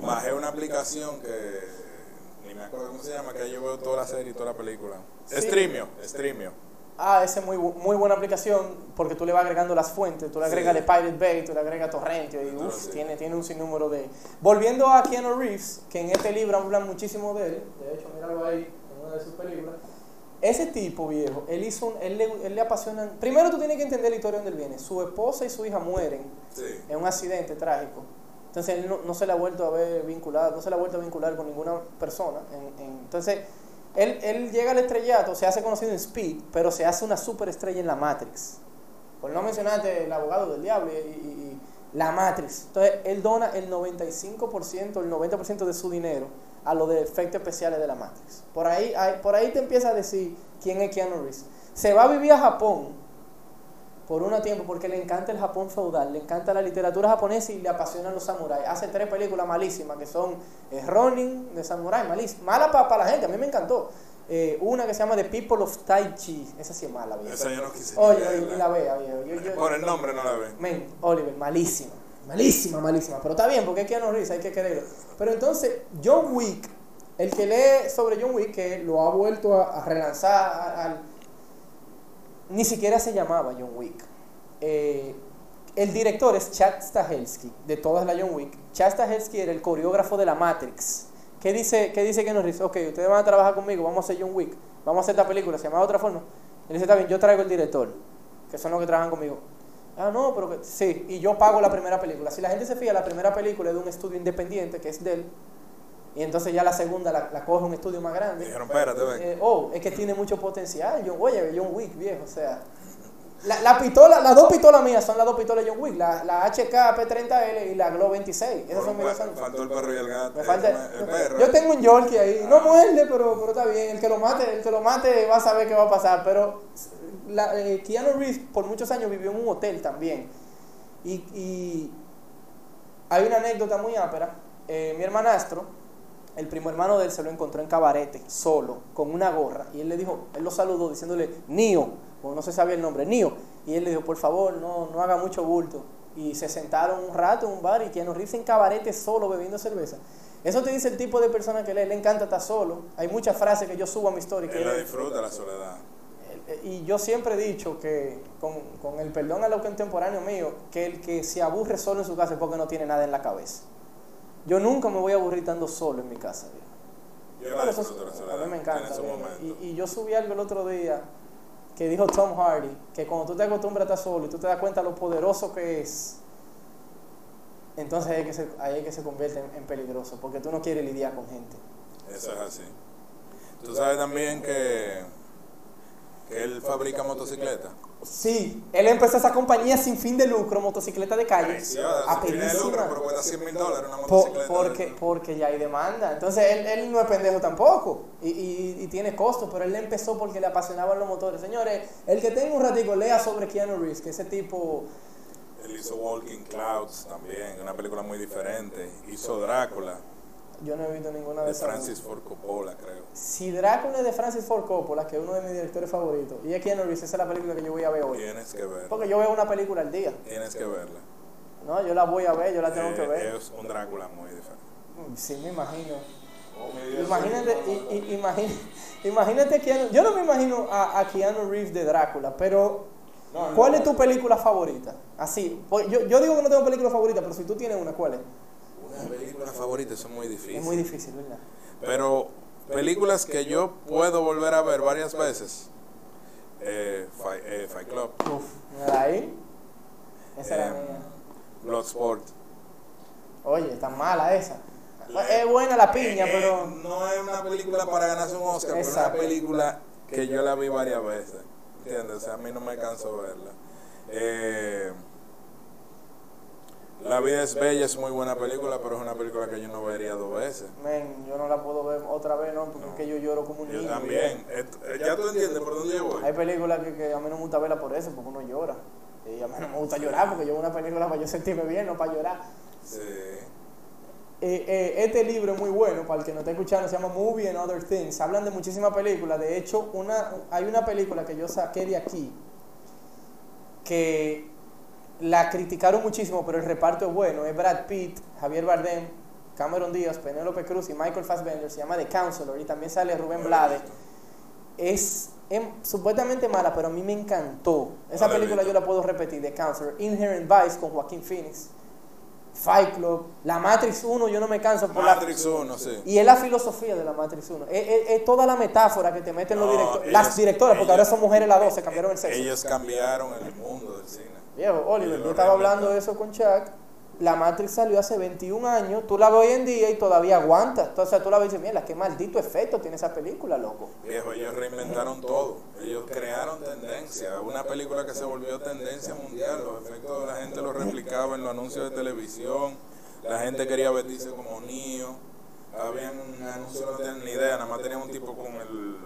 bajé una aplicación que ni me acuerdo cómo se llama, que yo veo toda la serie y toda la película. Sí. Streamio, Streamio. Ah, esa es muy, muy buena aplicación porque tú le vas agregando las fuentes, tú le agregas Sí. de Pirate Bay, tú le agregas Torrente y Entonces, uf, sí. tiene, tiene un sinnúmero de... Volviendo a Keanu Reeves, que en este libro hablan muchísimo de él, de hecho, míralo ahí en una de sus películas. Ese tipo, viejo, él hizo un, él, le, él le apasiona... Primero tú tienes que entender la historia donde él viene. Su esposa y su hija mueren Sí. en un accidente trágico. Entonces él no, no se le ha vuelto a ver vinculado, no se le ha vuelto a vincular con ninguna persona. En- en- entonces él, él llega al estrellato, se hace conocido en Speed, pero se hace una superestrella en la Matrix. Por no mencionarte el abogado del diablo y, y- y la Matrix. Entonces él dona el 95%, el 90% de su dinero a los de efectos especiales de la Matrix. Por ahí, hay- por ahí te empieza a decir quién es Keanu Reeves. Se va a vivir a Japón por un tiempo porque le encanta el Japón feudal, le encanta la literatura japonesa y le apasionan los samuráis. Hace tres películas malísimas que son eh, Ronin de samurái, malísima. Mala para la gente, a mí me encantó. Eh, una que se llama The People of Tai Chi, esa sí es mala, viejo. Esa yo no quise Oye, ni la vea, viejo. Yo- yo- Por el nombre no la ve. Men, Oliver, malísima. Malísima, malísima. Pero está bien, porque es Keanu Reeves, hay que quererlo. Pero entonces, John Wick, el que lee sobre John Wick, que lo ha vuelto a, relanzar al... Ni siquiera se llamaba John Wick. Eh, el director es Chad Stahelski, de todas las John Wick. Chad Stahelski era el coreógrafo de la Matrix. ¿Qué dice, qué dice Keanu Reeves? Ok, ustedes van a trabajar conmigo, vamos a hacer John Wick, vamos a hacer esta película, se llama de otra forma. Él dice, está bien, yo traigo el director, que son los que trabajan conmigo. Ah, no, pero que, sí, y yo pago la primera película. Si la gente se fija, la primera película es de un estudio independiente, que es de él, y entonces ya la segunda la, la coge un estudio más grande. Dijeron, espérate, ven. Eh, oh, es que tiene mucho potencial. John, oye, John Wick, viejo, o sea. La, la pistola, las dos pistolas mías son las dos pistolas de John Wick, la, la HK P30L y la Glow 26. Esas son mis dos. Faltó el perro y el gato. Me falta, el perro. yo tengo un Yorkie ahí, no muerde, pero, pero está bien. El que lo mate, el que lo mate va a saber qué va a pasar. Pero la, eh, Keanu Reeves por muchos años vivió en un hotel también. Y, y hay una anécdota muy ápera. Eh, mi hermanastro, el primo hermano de él, se lo encontró en cabarete, solo, con una gorra. Y él le dijo, él lo saludó diciéndole, Nio, o no se sabía el nombre, Nio. Y él le dijo, por favor, no, no haga mucho bulto. Y se sentaron un rato en un bar y Keanu Reeves en cabarete solo bebiendo cerveza. Eso te dice el tipo de persona que le, le encanta estar solo. Hay muchas frases que yo subo a mi. Que Él la él- disfruta la soledad. Y yo siempre he dicho que, con, con el perdón a lo contemporáneo mío, que el que se aburre solo en su casa es porque no tiene nada en la cabeza. Yo nunca me voy a aburrir estando solo en mi casa. Yo Bueno, eso a mí me encanta. Y, y yo subí algo el otro día que dijo Tom Hardy, que cuando tú te acostumbras a estar solo y tú te das cuenta lo poderoso que es, entonces ahí es que se, ahí es que se convierte en, en peligroso, porque tú no quieres lidiar con gente. Eso es así. Tú sabes también que él fabrica motocicletas. Sí, él empezó esa compañía sin fin de lucro, motocicleta de calle. Preciosa, tiene Apelísima. lucro, pero cuesta 100 mil dólares una motocicleta. porque, porque ya hay demanda. Entonces él, él no es pendejo tampoco. Y, y, y tiene costo, pero él empezó porque le apasionaban los motores. Señores, el que tenga un ratico, lea sobre Keanu Reeves, que ese tipo. Él hizo Walking Clouds también, una película muy diferente. Hizo Drácula, Yo no he visto ninguna de de esas. Francis Ford Coppola, creo. Si Drácula es de Francis Ford Coppola, que es uno de mis directores favoritos, y es Keanu Reeves, esa es la película que yo voy a ver hoy. Tienes que verla. Porque yo veo una película al día. Tienes que verla. No, yo la voy a ver, yo la tengo Eh, que ver. Es un Drácula muy diferente. Sí, me imagino. Oh, Imagínate, sí, i- i- imagina- imagínate Keanu, yo no me imagino a, a Keanu Reeves de Drácula, pero No, no, ¿cuál es tu película favorita? Así, pues, yo, yo digo que no tengo película favorita, pero si tú tienes una, ¿cuál es? Una película favorita, eso es muy difícil. Es muy difícil, ¿verdad? Pero películas que yo puedo volver a ver varias veces. Eh, Fight, eh, Fight Club, Uf, ahí. Esa era Eh, mía. Bloodsport. Oye, está mala esa. Es buena la piña, Eh, pero... No es una película para ganarse un Oscar, pero es una Exacto. película que yo la vi varias veces. ¿entiendes? O sea, a mí no me canso verla. Eh, la vida es bella, es muy buena película, pero es una película que yo no vería dos veces. Men, yo no la puedo ver otra vez, ¿no? Porque es que yo lloro como un Yo niño. también. Eh, eh, ya tú entiendes por dónde yo voy. Hay películas que, que a mí no me gusta verla por eso, porque uno llora. Y a mí no me gusta llorar, porque yo veo una película para yo sentirme bien, no para llorar. Sí. Eh, eh, este libro es muy bueno, para el que no está escuchando, se llama Movie and Other Things. Hablan de muchísimas películas. De hecho, una, hay una película que yo saqué de aquí que la criticaron muchísimo, pero el reparto es bueno. Es Brad Pitt, Javier Bardem, Cameron Díaz, Penélope Cruz y Michael Fassbender. Se llama The Counselor y también sale Rubén Blades. Es, es supuestamente mala, pero a mí me encantó. Esa película yo la puedo repetir, The Counselor. Inherent Vice con Joaquín Phoenix. Fight Club. La Matrix 1, yo no me canso por Matrix la... 1, sí. Y es la filosofía de la Matrix 1. Es, es- es toda la metáfora que te meten los directores. Las directoras, porque ahora son mujeres las dos, se cambiaron el sexo. Ellos cambiaron el mundo del cine. Viejo, Oliver, yo estaba hablando de eso con Chuck. La Matrix salió hace 21 años, tú la ves hoy en día y todavía aguanta. Entonces tú la ves y dices, mira, qué maldito efecto tiene esa película, loco. Viejo, ellos reinventaron todo. Ellos crearon tendencia. Una película que se volvió tendencia mundial. Los efectos de la gente los replicaba en los anuncios de televisión. La gente quería vestirse como Neo. Habían anuncios no tenían ni idea. Nada más tenían un tipo con el,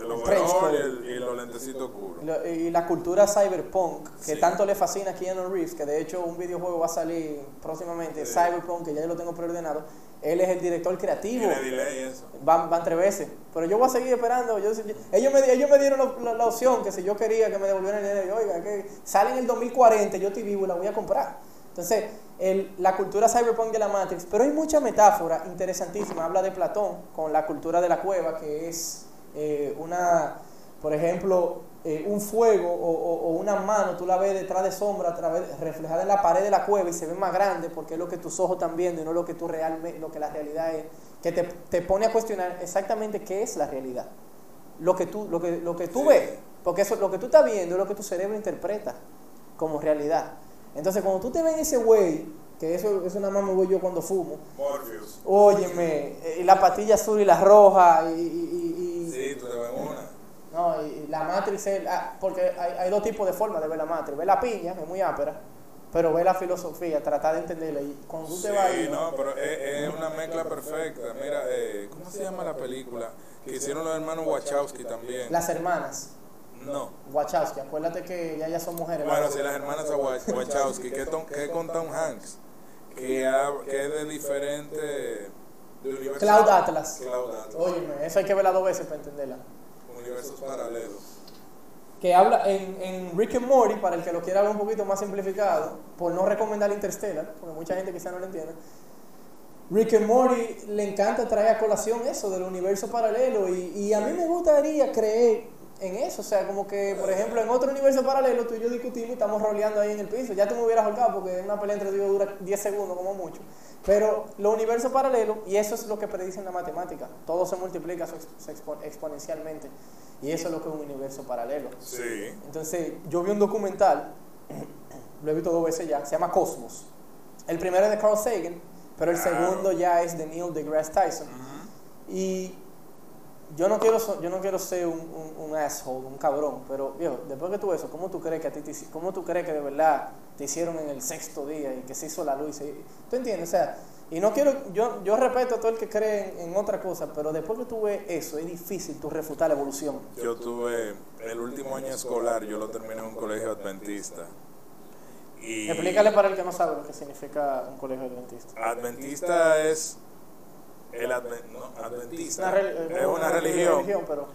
el overall y, los lentecitos oscuros. Y lo- Y la cultura cyberpunk, que Sí. tanto le fascina a Keanu Reeves, que de hecho un videojuego va a salir próximamente, Sí. Cyberpunk, que ya yo lo tengo preordenado. Él es el director creativo. Delay eso. Van, van tres veces. Pero yo voy a seguir esperando. Yo, ellos, me, ellos me dieron la, la- la opción que si yo quería que me devolvieran el dinero, oiga, que sale en el 2040, yo estoy vivo y la voy a comprar. Entonces, el- la cultura cyberpunk de la Matrix, pero hay mucha metáfora interesantísima. Habla de Platón con la cultura de la cueva, que es eh, una, por ejemplo, eh, un fuego o, o- o una mano, tú la ves detrás de sombra, a través, reflejada en la pared de la cueva y se ve más grande porque es lo que tus ojos están viendo y no lo que tú realmente, lo que la realidad es, que te, te pone a cuestionar exactamente qué es la realidad. Lo que tú, lo que, lo que tú Sí. ves, porque eso, lo que tú estás viendo es lo que tu cerebro interpreta como realidad. Entonces, cuando tú te ves en ese güey, que eso, eso nada más me voy yo cuando fumo, óyeme, eh, la patilla azul y la roja, y, y- y- y- no, y, la es, ah, porque hay, hay dos tipos de formas de ver la Matrix. Ver la piña, que es muy ápera, pero ver la filosofía, tratar de entenderla. Y cuando tú te vas Sí, no, pero es, es una mezcla perfecta. Mira, eh, ¿cómo se llama la película? Que hicieron los hermanos Wachowski también. las hermanas, No. Wachowski, acuérdate que ya, ya son mujeres. Bueno, sí, las hermanas Wach- Wachowski, que, ton- que con Tom Hanks, que, ha- que es de diferente... De Cloud Atlas. Cloud Atlas. Óyeme, eso hay que verla dos veces para entenderla. Universos paralelos. Que habla en, en Rick and Morty, para el que lo quiera ver un poquito más simplificado, por no recomendar Interstellar, porque mucha gente quizá no lo entiende. Rick and Morty le encanta traer a colación eso del universo paralelo y, y a mí me gustaría creer en eso, o sea, como que, por ejemplo, en otro universo paralelo tú y yo discutimos y estamos roleando ahí en el piso, ya tú me hubieras holgado porque una pelea entre tú dura 10 segundos como mucho, pero los universos paralelos, y eso es lo que predicen la matemática, todo se multiplica se expo- exponencialmente y eso es lo que es un universo paralelo. Sí. Entonces, yo vi un documental, lo he visto dos veces ya, se llama Cosmos. El primero es de Carl Sagan, pero el segundo ya es de Neil deGrasse Tyson. Y yo no quiero, yo no quiero ser un, un, un asshole, un cabrón, pero viejo, después que tú eso, ¿cómo tú crees que a ti te cómo tú crees que de verdad te hicieron en el sexto día y que se hizo la luz? se- ¿Tú entiendes? O sea, y no quiero, yo, yo respeto a todo el que cree en, en otra cosa, pero después que tú ves eso, es difícil tú refutar la evolución. Yo tuve el último año escolar, yo lo terminé en un colegio adventista. Y Explícale para el que no sabe lo que significa un colegio adventista. Adventista es el adventista es una religión pero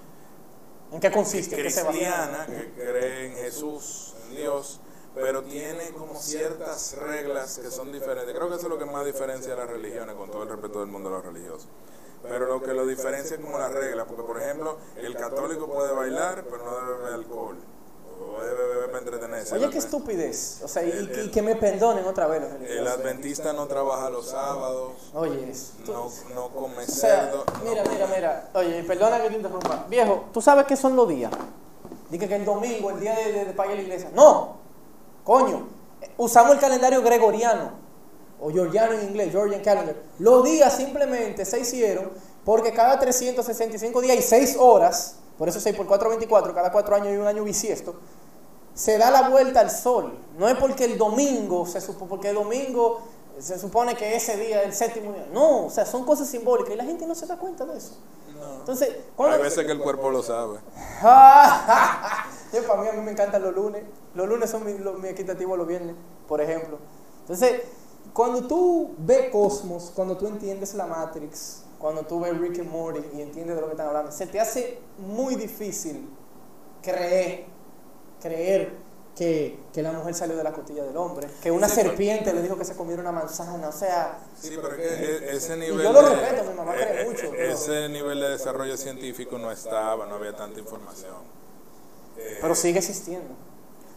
¿en qué consiste? Cristiana que cree en Jesús, en Dios, pero tiene como ciertas reglas que son diferentes. Creo que eso es lo que más diferencia a las religiones, con todo el respeto del mundo de los religiosos. Pero lo que lo diferencia es como las reglas, porque por ejemplo, el católico puede bailar, pero no debe beber alcohol. Para entretenerse. Oye, qué estupidez. O sea, y, El- y que me perdonen otra vez los El adventista no trabaja los sábados, Oye. Tú- no, no come o sea, cerdo. no mira, come- mira, mira. Oye, y perdona que te interrumpa. Viejo, ¿tú sabes qué son los días? Dije que el domingo, el día de, de, de pagar la iglesia. No, coño. Usamos el calendario gregoriano. O georgiano en inglés, Georgian Calendar. Los días simplemente se hicieron porque cada 365 días y 6 horas por eso 6 por 4 24, cada cuatro años hay un año bisiesto, se da la vuelta al sol. No es porque el domingo, se supo, porque el domingo se supone que ese día es el séptimo día. No, o sea, son cosas simbólicas y la gente no se da cuenta de eso. Entonces, Hay veces que el cuerpo lo sabe. Yo, para mí, a mí me encantan los lunes. Los lunes son mi, los- mi equitativo los viernes, por ejemplo. Entonces, cuando tú ves Cosmos, cuando tú entiendes la Matrix, cuando tú ves Rick and Morty y entiendes de lo que están hablando, se te hace muy difícil creer, creer que, que la mujer salió de la costilla del hombre, que una Sí, pero- serpiente le dijo que se comiera una manzana, o sea, Sí, pero es que e- ese nivel. yo lo de- respeto, mi mamá cree eh, mucho, eh, pero- Ese nivel de desarrollo científico no estaba, no había tanta información. Eh, pero sigue existiendo.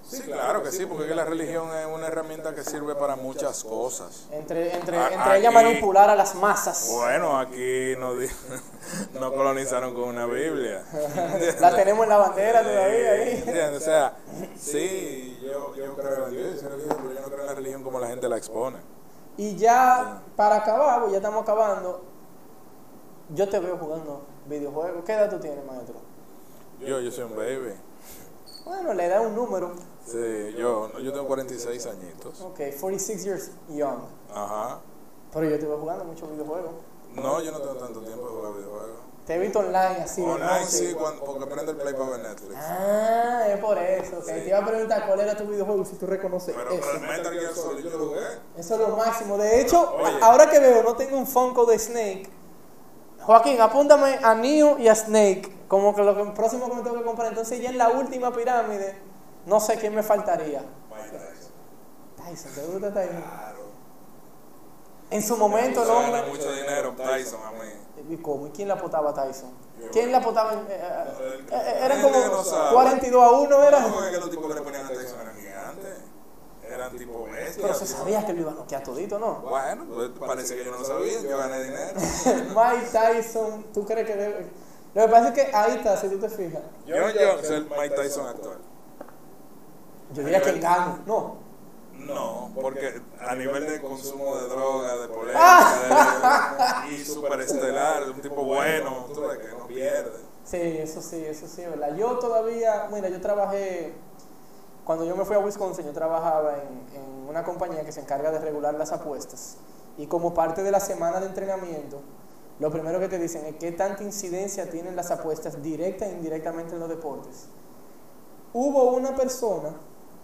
Sí, claro que sí, porque la religión es una herramienta que sirve para muchas cosas. Entre, entre, entre ella aquí- manipular a las masas. Bueno, aquí no, di- no colonizaron con una Biblia. La tenemos en la bandera todavía ahí. ¿Entiendes? O sea, sí, yo, yo creo en Dios, pero yo no creo en la religión como la gente la expone. Y ya para acabar, pues ya estamos acabando. Yo te veo jugando videojuegos. ¿Qué edad tú tienes, maestro? Yo, yo soy un baby. Bueno, le da un número. Sí, yo, yo tengo 46 añitos. Ok, 46 years young. Ajá. Pero yo te veo jugando muchos videojuegos. No, yo no tengo tanto tiempo de jugar videojuegos. Te he visto online así. Online sí, cuando, porque prendo el play para ver Netflix. Ah, es por eso. Te iba a preguntar cuál era tu videojuego si tú reconoces Pero, eso. pero Metal Gear Solid yo lo jugué. Eso es lo máximo. De hecho, Oye. ahora que veo, no tengo un Funko de Snake. Joaquín, apúntame a Neo y a Snake. Como que lo que- próximo que me tengo que comprar. Entonces, ya en la última pirámide, no sé quién me faltaría. Mike Tyson. Tyson, ¿te gusta Tyson? Claro. En su momento, el hombre. gana mucho dinero Tyson a mí. ¿Y cómo? ¿Y quién la apotaba a Tyson? Yo. ¿Quién la apotaba? en- eh, eh, El- eh, eran el como que no sabe. 42 a 1, ¿era? No, es que los tipos que le ponían a Tyson eran gigantes. Eran tipo bestias. Pero se sabía que lo iba a noquear todito, ¿no? Bueno, pues parece que yo no lo sabía, yo gané dinero. Mike Tyson, ¿tú crees que debe.? Lo que pasa es que ahí está, si tú te fijas. John Jones es el Mike Tyson actual. Yo diría que gano, no. No, porque a nivel de consumo de droga, de Ah. polémica, de- y superestelar, un tipo bueno, tú ves que no pierde. Sí, eso sí, eso sí, ¿verdad? Yo todavía, mira, yo trabajé, cuando yo me fui a Wisconsin, yo trabajaba en, en una compañía que se encarga de regular las apuestas. Y como parte de la semana de entrenamiento, lo primero que te dicen es qué tanta incidencia tienen las apuestas directa e indirectamente en los deportes. Hubo una persona,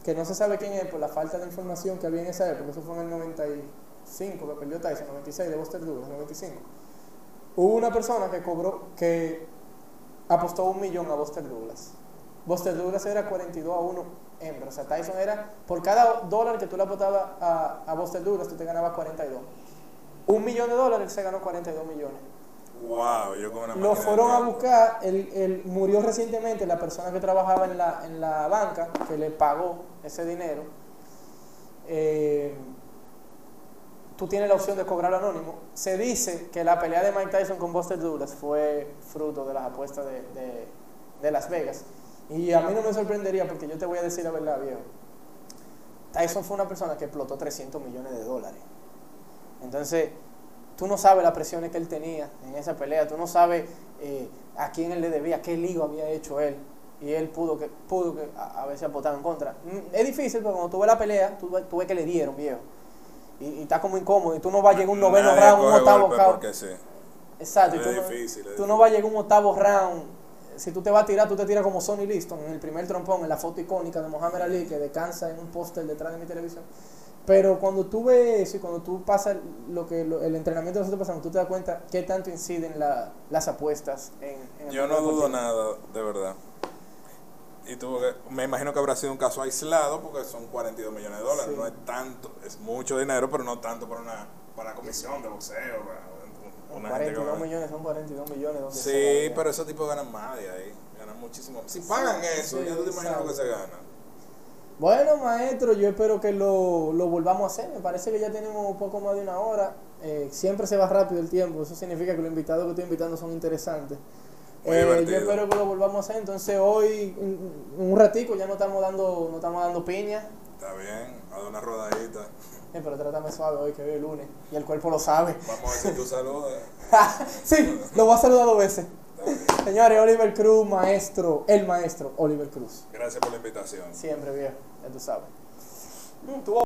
que no se sabe quién es por la falta de información que había en esa época, eso fue en el 95, que perdió Tyson, 96 de Buster Douglas, 95. Hubo una persona que cobró, que apostó un millón a Buster Douglas. Buster Douglas era 42 a 1 hembra. O sea, Tyson era, por cada dólar que tú le apostabas a, a Buster Douglas, tú te ganabas 42. Un millón de dólares, él se ganó 42 millones. Wow, yo con una Lo fueron a buscar, él, él murió recientemente, la persona que trabajaba en la, en la banca, que le pagó ese dinero. Eh, tú tienes la opción de cobrar anónimo. Se dice que la pelea de Mike Tyson con Buster Douglas fue fruto de las apuestas de, de- Las Vegas. Y a mí no me sorprendería porque yo te voy a decir la verdad, viejo. Tyson fue una persona que explotó 300 millones de dólares. Entonces, tú no sabes las presiones que él tenía en esa pelea, tú no sabes eh, a quién él le debía, qué lío había hecho él. Y él pudo que pudo que a, a veces apostar en contra. Mm, Es difícil, pero cuando tú ves la pelea, tú ves que le dieron, viejo. Y, y está como incómodo. Y tú no vas a llegar un noveno Nadie round, un octavo round. Sí. Exacto. Es tú, no- difícil, es tú no vas a llegar un octavo round. Si tú te vas a tirar, tú te tiras como Sonny Liston en el primer trompón, en la foto icónica de Muhammad Ali que descansa en un póster detrás de mi televisión. Pero cuando tú ves eso y cuando tú pasas lo que lo- el entrenamiento que nosotros pasamos, tú te das cuenta qué tanto inciden la- las apuestas en, en el Yo no dudo deportivo. nada, de verdad. Y tuvo que, me imagino que habrá sido un caso aislado porque son 42 millones de dólares. Sí. No es tanto, es mucho dinero, pero no tanto para una para comisión de boxeo. Para una gente que 42 va- millones son 42 millones. donde Sí, pero esos tipos ganan más de ahí. Ganan muchísimo. Si pagan eso, sí, ya tú te imaginas lo que se gana. Bueno, maestro, yo espero que lo, lo volvamos a hacer. Me parece que ya tenemos un poco más de una hora. Eh, siempre se va rápido el tiempo. Eso significa que los invitados que estoy invitando son interesantes. Eh, yo espero que lo volvamos a hacer. Entonces hoy, un, un ratico, ya no estamos dando, no estamos dando piña. Está bien, a dar una rodadita. Eh, pero trátame suave hoy, que hoy es lunes. Y el cuerpo lo sabe. Vamos a ver si tú saludas. sí, lo voy a saludar dos veces. Señores, Oliver Cruz, maestro, el maestro Oliver Cruz. Gracias por la invitación. Siempre viejo, ya tú sabes. Mm, tú-